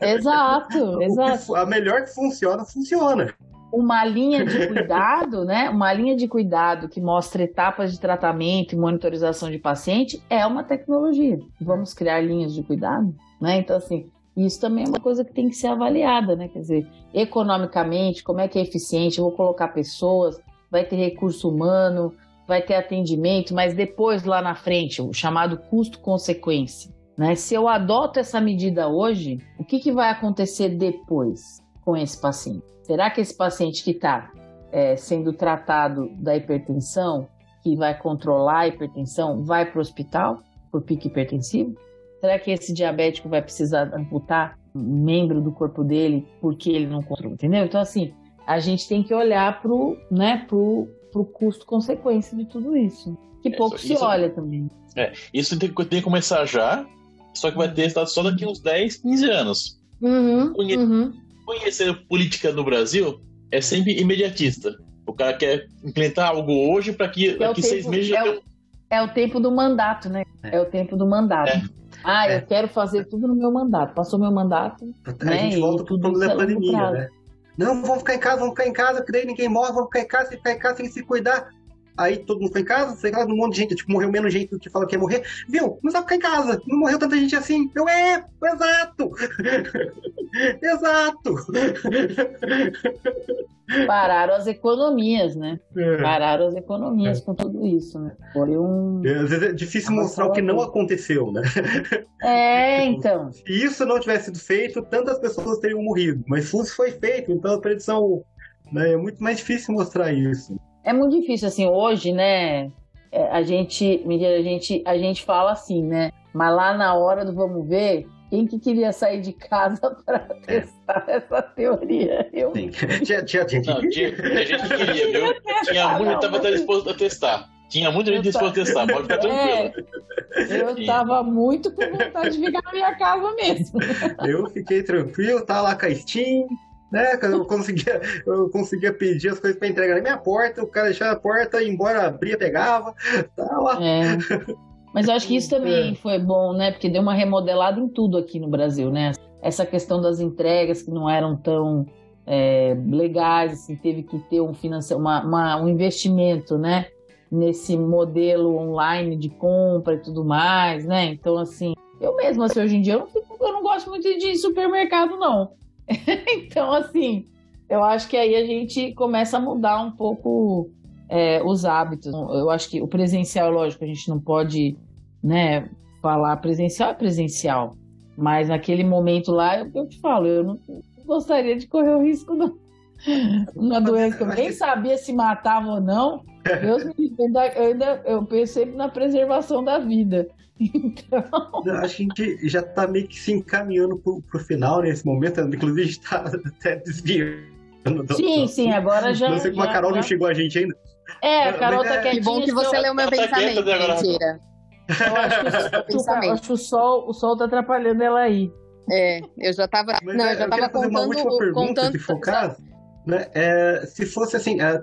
Exato, exato. a melhor que funciona, funciona. Uma linha de cuidado, né? Uma linha de cuidado que mostra etapas de tratamento e monitorização de paciente é uma tecnologia. Vamos criar linhas de cuidado, né? Então, assim, isso também é uma coisa que tem que ser avaliada, né? Quer dizer, economicamente, como é que é eficiente? Eu vou colocar pessoas, vai ter recurso humano, vai ter atendimento, mas depois lá na frente, o chamado custo-consequência. Né? Se eu adoto essa medida hoje, o que, que vai acontecer depois com esse paciente? Será que esse paciente que está é, sendo tratado da hipertensão, que vai controlar a hipertensão, vai para o hospital por pique hipertensivo? Será que esse diabético vai precisar amputar um membro do corpo dele porque ele não controla? Entendeu? Então, assim, a gente tem que olhar para o né, pro, pro custo-consequência de tudo isso. Que pouco isso, se olha também. É, isso tem, tem que começar já, só que vai ter resultado só daqui uns 10, 15 anos. Uhum, Conhe uhum. Conhecer política no Brasil é sempre imediatista. O cara quer implementar algo hoje para que é daqui seis meses é, o, é o tempo do mandato, né? É, é o tempo do mandato. É. Ah, eu é. quero fazer tudo no meu mandato. Passou meu mandato. A né? gente volta pro problema da pandemia, né? Não, vamos ficar em casa, vamos ficar em casa, que daí ninguém morre, vamos ficar em casa, se ficar em casa sem se cuidar. Aí todo mundo foi em casa, sei lá, um monte de gente, tipo, morreu menos gente do que fala que ia morrer. Viu? Não sabe ficar em casa. Não morreu tanta gente assim. Eu, é, exato. exato. Pararam as economias, né? É. Pararam as economias é. com tudo isso, né? Foi um. É, às vezes é difícil mostrar o que não aconteceu, né? É, então. Se isso não tivesse sido feito, tantas pessoas teriam morrido. Mas isso foi feito, então a predição. Né, é muito mais difícil mostrar isso. É muito difícil, assim, hoje, né? É, a gente, a gente, a gente fala assim, né? Mas lá na hora do vamos ver, quem que queria sair de casa para é. testar é. essa teoria? Eu. Sim. Tinha, tinha, tinha, Não, tinha, tinha gente que queria, viu? Tinha muito que estava disposto a testar. Tinha muita gente disposta a testar, pode ficar tranquilo. É, eu estava muito com vontade de ficar na minha casa mesmo. Eu fiquei tranquilo, tava lá com a Steam, né? Eu conseguia, eu conseguia pedir as coisas para entregar na minha porta, o cara deixava a porta, ia embora, abria, pegava. Tava. É. Mas eu acho que isso também é. foi bom, né? Porque deu uma remodelada em tudo aqui no Brasil, né? Essa questão das entregas que não eram tão é, legais, assim, teve que ter um, finance... uma, uma, um investimento, né? Nesse modelo online de compra e tudo mais, né? Então, assim, eu mesmo, assim, hoje em dia, eu não, fico, eu não gosto muito de supermercado, não. então, assim, eu acho que aí a gente começa a mudar um pouco é, os hábitos. Eu acho que o presencial, lógico, a gente não pode né, falar presencial é presencial, mas naquele momento lá, eu, eu te falo, eu não gostaria de correr o risco, não. Uma doença que eu nem sabia se matava ou não. Ainda, eu, ainda, eu pensei na preservação da vida. Então... Acho que a gente já está meio que se encaminhando para o final nesse momento, inclusive a gente está até desviando. Sim, sim, agora já. Não sei como já, a Carol já... não chegou a gente ainda. É, a Carol tá quietinha. Que bom que você leu meu pensamento, mentira. Eu acho que, o, acho que o sol, o sol tá atrapalhando ela aí. É, eu já tava. Mas não, é, eu já tava contando. Uma última pergunta, contando, se for o caso, né? É, se fosse assim, é,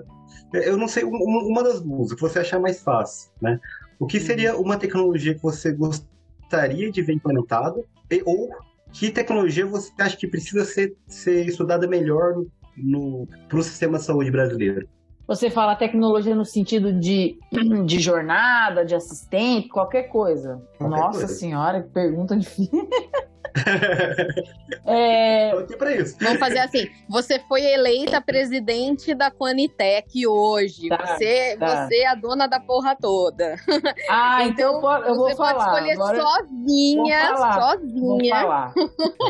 eu não sei, uma das duas, o que você achar mais fácil, né? O que seria uma tecnologia que você gostaria de ver implementada? E, ou que tecnologia você acha que precisa ser, ser estudada melhor no, para o sistema de saúde brasileiro? Você fala tecnologia no sentido de, de jornada, de assistente, qualquer coisa. Qualquer Nossa coisa. senhora, que pergunta difícil. É, Tô aqui pra isso. Vamos fazer assim. Você foi eleita presidente da Quanitec hoje. Tá, você, tá. você é a dona da porra toda. Ah, então, eu po- eu vou você falar. pode escolher Agora sozinha, vou falar. vou sozinha. falar.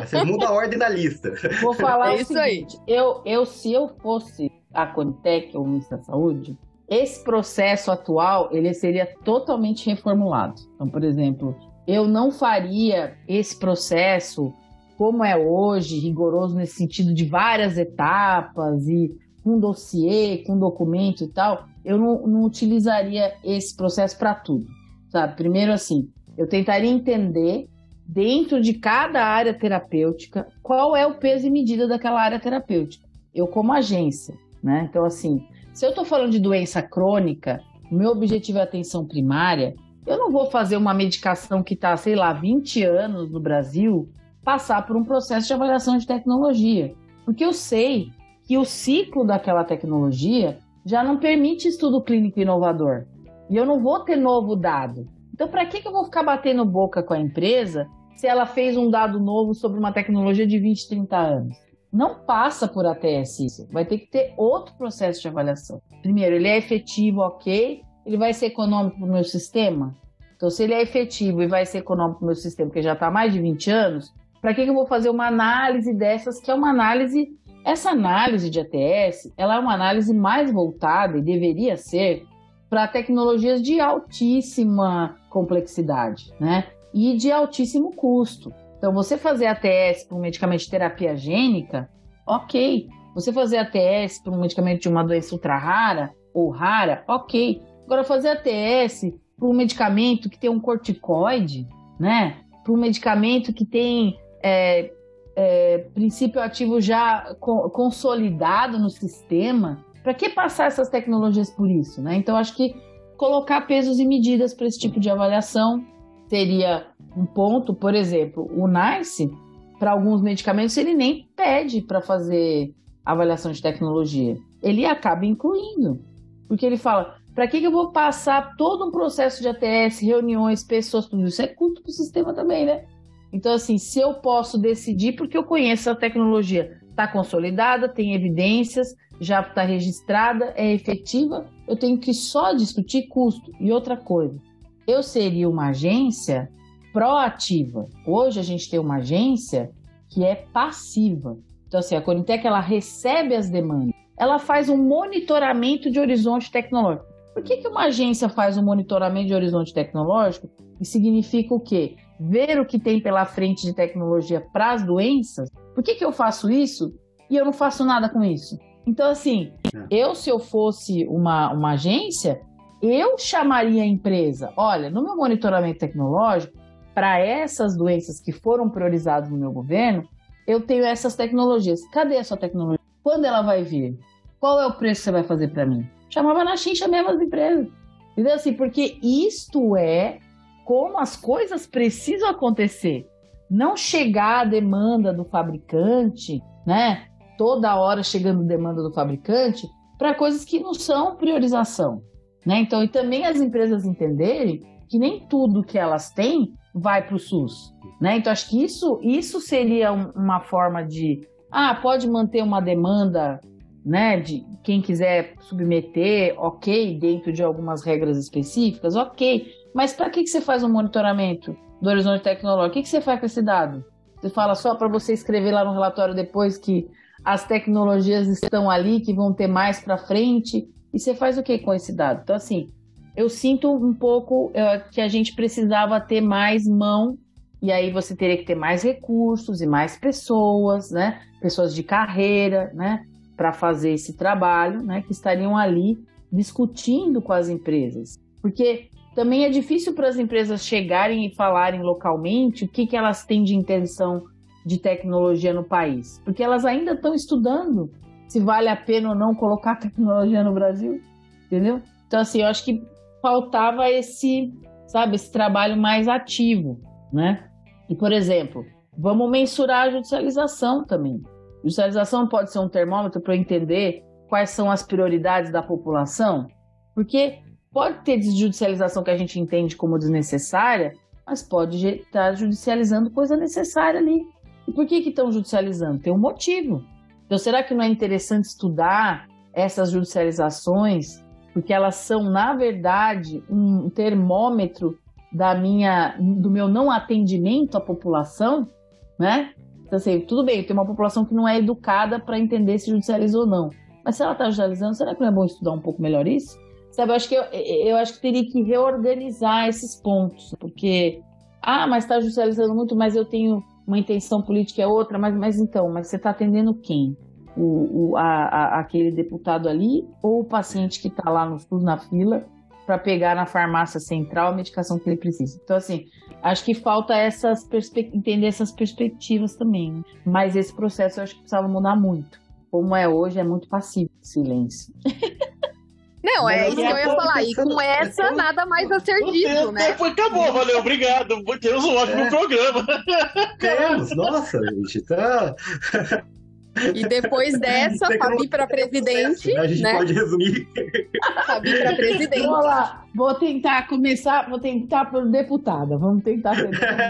Você muda a ordem da lista. Vou falar É o isso aí. seguinte, Eu, eu, se eu fosse a Conitec ou o Ministro da Saúde, esse processo atual, ele seria totalmente reformulado. Então, por exemplo, eu não faria esse processo como é hoje, rigoroso nesse sentido de várias etapas e com dossiê, com documento e tal, eu não, não utilizaria esse processo para tudo, sabe? Primeiro, assim, eu tentaria entender dentro de cada área terapêutica qual é o peso e medida daquela área terapêutica. Eu como agência, né? Então, assim, se eu estou falando de doença crônica, meu objetivo é atenção primária, eu não vou fazer uma medicação que está, sei lá, 20 anos no Brasil, passar por um processo de avaliação de tecnologia. Porque eu sei que o ciclo daquela tecnologia já não permite estudo clínico inovador. E eu não vou ter novo dado. Então, para que, que eu vou ficar batendo boca com a empresa se ela fez um dado novo sobre uma tecnologia de 20, 30 anos? Não passa por ATS isso. Vai ter que ter outro processo de avaliação. Primeiro, ele é efetivo, ok. Ele vai ser econômico para o meu sistema? Então, se ele é efetivo e vai ser econômico para o meu sistema, porque já está há mais de 20 anos, para que, que eu vou fazer uma análise dessas, que é uma análise. Essa análise de ATS, ela é uma análise mais voltada, e deveria ser, para tecnologias de altíssima complexidade, né? E de altíssimo custo. Então, você fazer ATS para um medicamento de terapia gênica, ok. Você fazer ATS para um medicamento de uma doença ultra rara ou rara, ok. Agora, fazer ATS para um medicamento que tem um corticoide, né? Para um medicamento que tem é, é, princípio ativo já co- consolidado no sistema, para que passar essas tecnologias por isso, né? Então, acho que colocar pesos e medidas para esse tipo de avaliação seria um ponto. Por exemplo, o NICE, para alguns medicamentos, ele nem pede para fazer avaliação de tecnologia. Ele acaba incluindo. Porque ele fala, para que, que eu vou passar todo um processo de ATS, reuniões, pessoas, tudo isso? É custo para o sistema também, né? Então, assim, se eu posso decidir, porque eu conheço a tecnologia, está consolidada, tem evidências, já está registrada, é efetiva, eu tenho que só discutir custo. E outra coisa, eu seria uma agência proativa. Hoje a gente tem uma agência que é passiva. Então, assim, a Conitec, ela recebe as demandas. Ela faz um monitoramento de horizonte tecnológico. Por que, que uma agência faz um monitoramento de horizonte tecnológico? E significa o quê? Ver o que tem pela frente de tecnologia para as doenças. Por que, que eu faço isso e eu não faço nada com isso? Então, assim, eu, se eu fosse uma, uma agência, eu chamaria a empresa. Olha, no meu monitoramento tecnológico, para essas doenças que foram priorizadas no meu governo, eu tenho essas tecnologias. Cadê a sua tecnologia? Quando ela vai vir? Qual é o preço que você vai fazer para mim? Chamava na chincha mesmo as empresas. Entendeu? Assim, porque isto é como as coisas precisam acontecer. Não chegar a demanda do fabricante, né? Toda hora chegando demanda do fabricante para coisas que não são priorização, né? Então, e também as empresas entenderem que nem tudo que elas têm vai para o SUS, né? Então, acho que isso, isso seria um- uma forma de, ah, pode manter uma demanda, né? De quem quiser submeter, ok, dentro de algumas regras específicas, ok. Mas para que, que você faz um monitoramento do horizonte tecnológico? O que, que você faz com esse dado? Você fala só para você escrever lá no relatório depois que as tecnologias estão ali, que vão ter mais para frente, e você faz o que com esse dado? Então, assim, eu sinto um pouco eh, que a gente precisava ter mais mão, e aí você teria que ter mais recursos e mais pessoas, né? Pessoas de carreira, né? Para fazer esse trabalho, né? Que estariam ali discutindo com as empresas. Porque também é difícil para as empresas chegarem e falarem localmente o que, que elas têm de intenção de tecnologia no país. Porque elas ainda estão estudando se vale a pena ou não colocar tecnologia no Brasil, entendeu? Então, assim, eu acho que faltava esse, sabe, esse trabalho mais ativo, né? E, por exemplo, vamos mensurar a judicialização também. Judicialização pode ser um termômetro para entender quais são as prioridades da população, porque pode ter desjudicialização que a gente entende como desnecessária, mas pode estar judicializando coisa necessária ali. E por que estão judicializando? Tem um motivo. Então, será que não é interessante estudar essas judicializações? Porque elas são, na verdade, um termômetro da minha, do meu não atendimento à população, né? Então, assim, tudo bem, tem uma população que não é educada para entender se judicializa ou não. Mas se ela está judicializando, será que não é bom estudar um pouco melhor isso? Sabe, eu acho que eu, eu acho que teria que reorganizar esses pontos, porque ah, mas está judicializando muito, mas eu tenho uma intenção política é outra, mas, mas então, mas você está atendendo quem? O, o a, a, aquele deputado ali ou o paciente que está lá no SUS na fila para pegar na farmácia central a medicação que ele precisa. Então, assim, acho que falta essas entender essas perspectivas também. Né? Mas esse processo eu acho que precisava mudar muito. Como é hoje, é muito passivo, silêncio. Não, é isso que eu ia falar. E com essa, nada mais a ser dito, né? Tempo acabou, valeu, obrigado. Temos um ótimo é. programa. Temos, nossa, gente, tá. E depois dessa, Fabi para presidente. Né? A gente né? pode resumir. Fabi para presidente. Vamos lá, vou tentar começar, vou tentar por deputada. Vamos tentar ser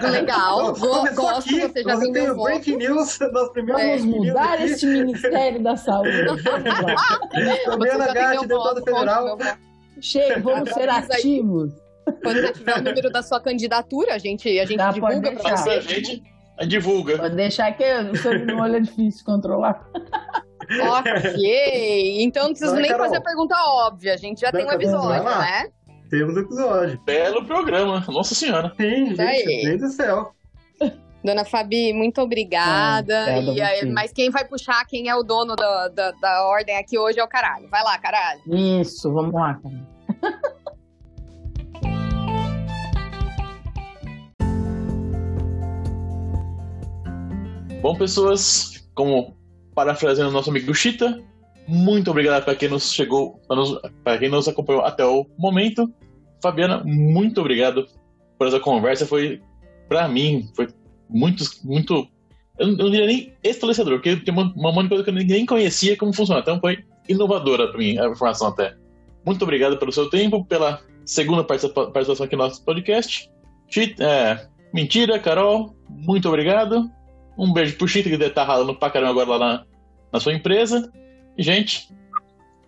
Legal, gosto, aqui, você já tem o breaking news das primeiras Vamos mudar este Ministério da Saúde. Vamos lá. Fabiana Gatti, deputada federal. Chega, vamos ser ativos. Quando você tiver o número da sua candidatura, a gente, a gente divulga para você. A gente divulga. Pode deixar que o sobrenome é difícil controlar. ok. Então não preciso nem Carol. fazer a pergunta óbvia. A gente já tem um episódio, né? Temos episódio. Belo programa. Nossa Senhora. Sim, gente. Deus do céu. Dona Fabi, muito obrigada. Ah, e aí, mas quem vai puxar, quem é o dono da, da, da, ordem aqui hoje é o caralho. Vai lá, caralho. Isso, vamos lá, caralho. Bom, pessoas, como parafraseando nosso amigo Chita, muito obrigado para quem nos chegou, para quem nos acompanhou até o momento. Fabiana, muito obrigado por essa conversa. Foi, para mim, foi muito, muito. Eu não diria nem estabelecedor, porque tem uma, uma monte coisa que eu nem conhecia como funciona. Então foi inovadora para mim a informação até. Muito obrigado pelo seu tempo, pela segunda participação aqui no nosso podcast. Chita, é, mentira, Carol, muito obrigado. Um beijo pro Chita, que deve estar tá ralando pra caramba agora lá na, na sua empresa. E, gente,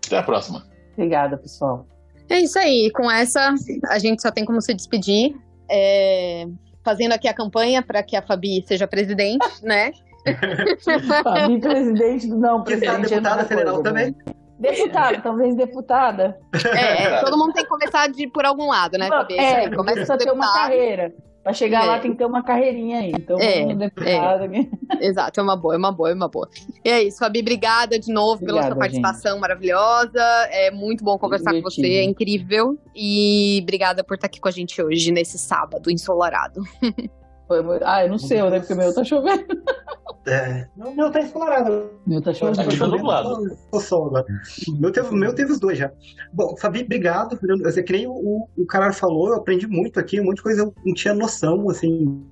até a próxima. Obrigada, pessoal. É isso aí. Com essa, a gente só tem como se despedir. É... Fazendo aqui a campanha para que a Fabi seja presidente, né? Fabi presidente, não, presidente. deputada federal também. Deputada, talvez deputada. É, é, todo mundo tem que começar de por algum lado, né, Fabi? É, começa a ter uma carreira. Pra chegar é. lá tem que ter uma carreirinha aí. Então, é, é. Exato, é uma boa, é uma boa, é uma boa. E é isso, Fabi, obrigada de novo obrigada, pela sua participação gente. maravilhosa. É muito bom conversar com você, é incrível. E obrigada por estar aqui com a gente hoje, nesse sábado ensolarado. Ah, eu não sei, né? Porque o meu tá chovendo. É. O meu tá explorado. Meu tá chovendo. Tá nublado. Meu teve, meu teve os dois já. Bom, Fabi, obrigado. Eu, que nem o, o cara falou, eu aprendi muito aqui, um monte de coisa eu não tinha noção, assim.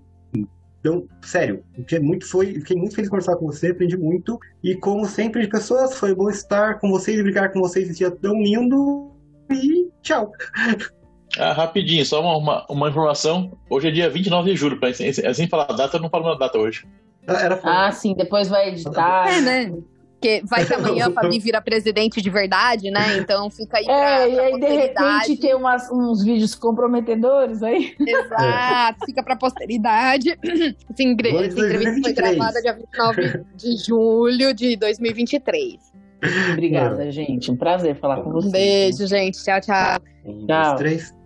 Então, sério, fiquei muito, foi, fiquei muito feliz de conversar com você, aprendi muito. E como sempre, de pessoas, foi bom estar com vocês e brincar com vocês esse dia tão lindo. E tchau. Ah, rapidinho, só uma, uma, uma, informação. Hoje é dia 29 de julho, pra, sem, sem falar a data, eu não falo a data hoje. Era ah, sim, depois vai editar. É, né? Porque vai que amanhã a Fabi vira presidente de verdade, né? Então fica aí pra, É, e aí de repente tem umas, uns vídeos comprometedores aí. Exato, fica pra posteridade. Essa, entrevista foi gravada dia 29 de julho de 2023. Obrigada, gente. Um prazer falar com vocês. Um beijo, gente. Tchau, tchau. Um, tchau. Dois, três.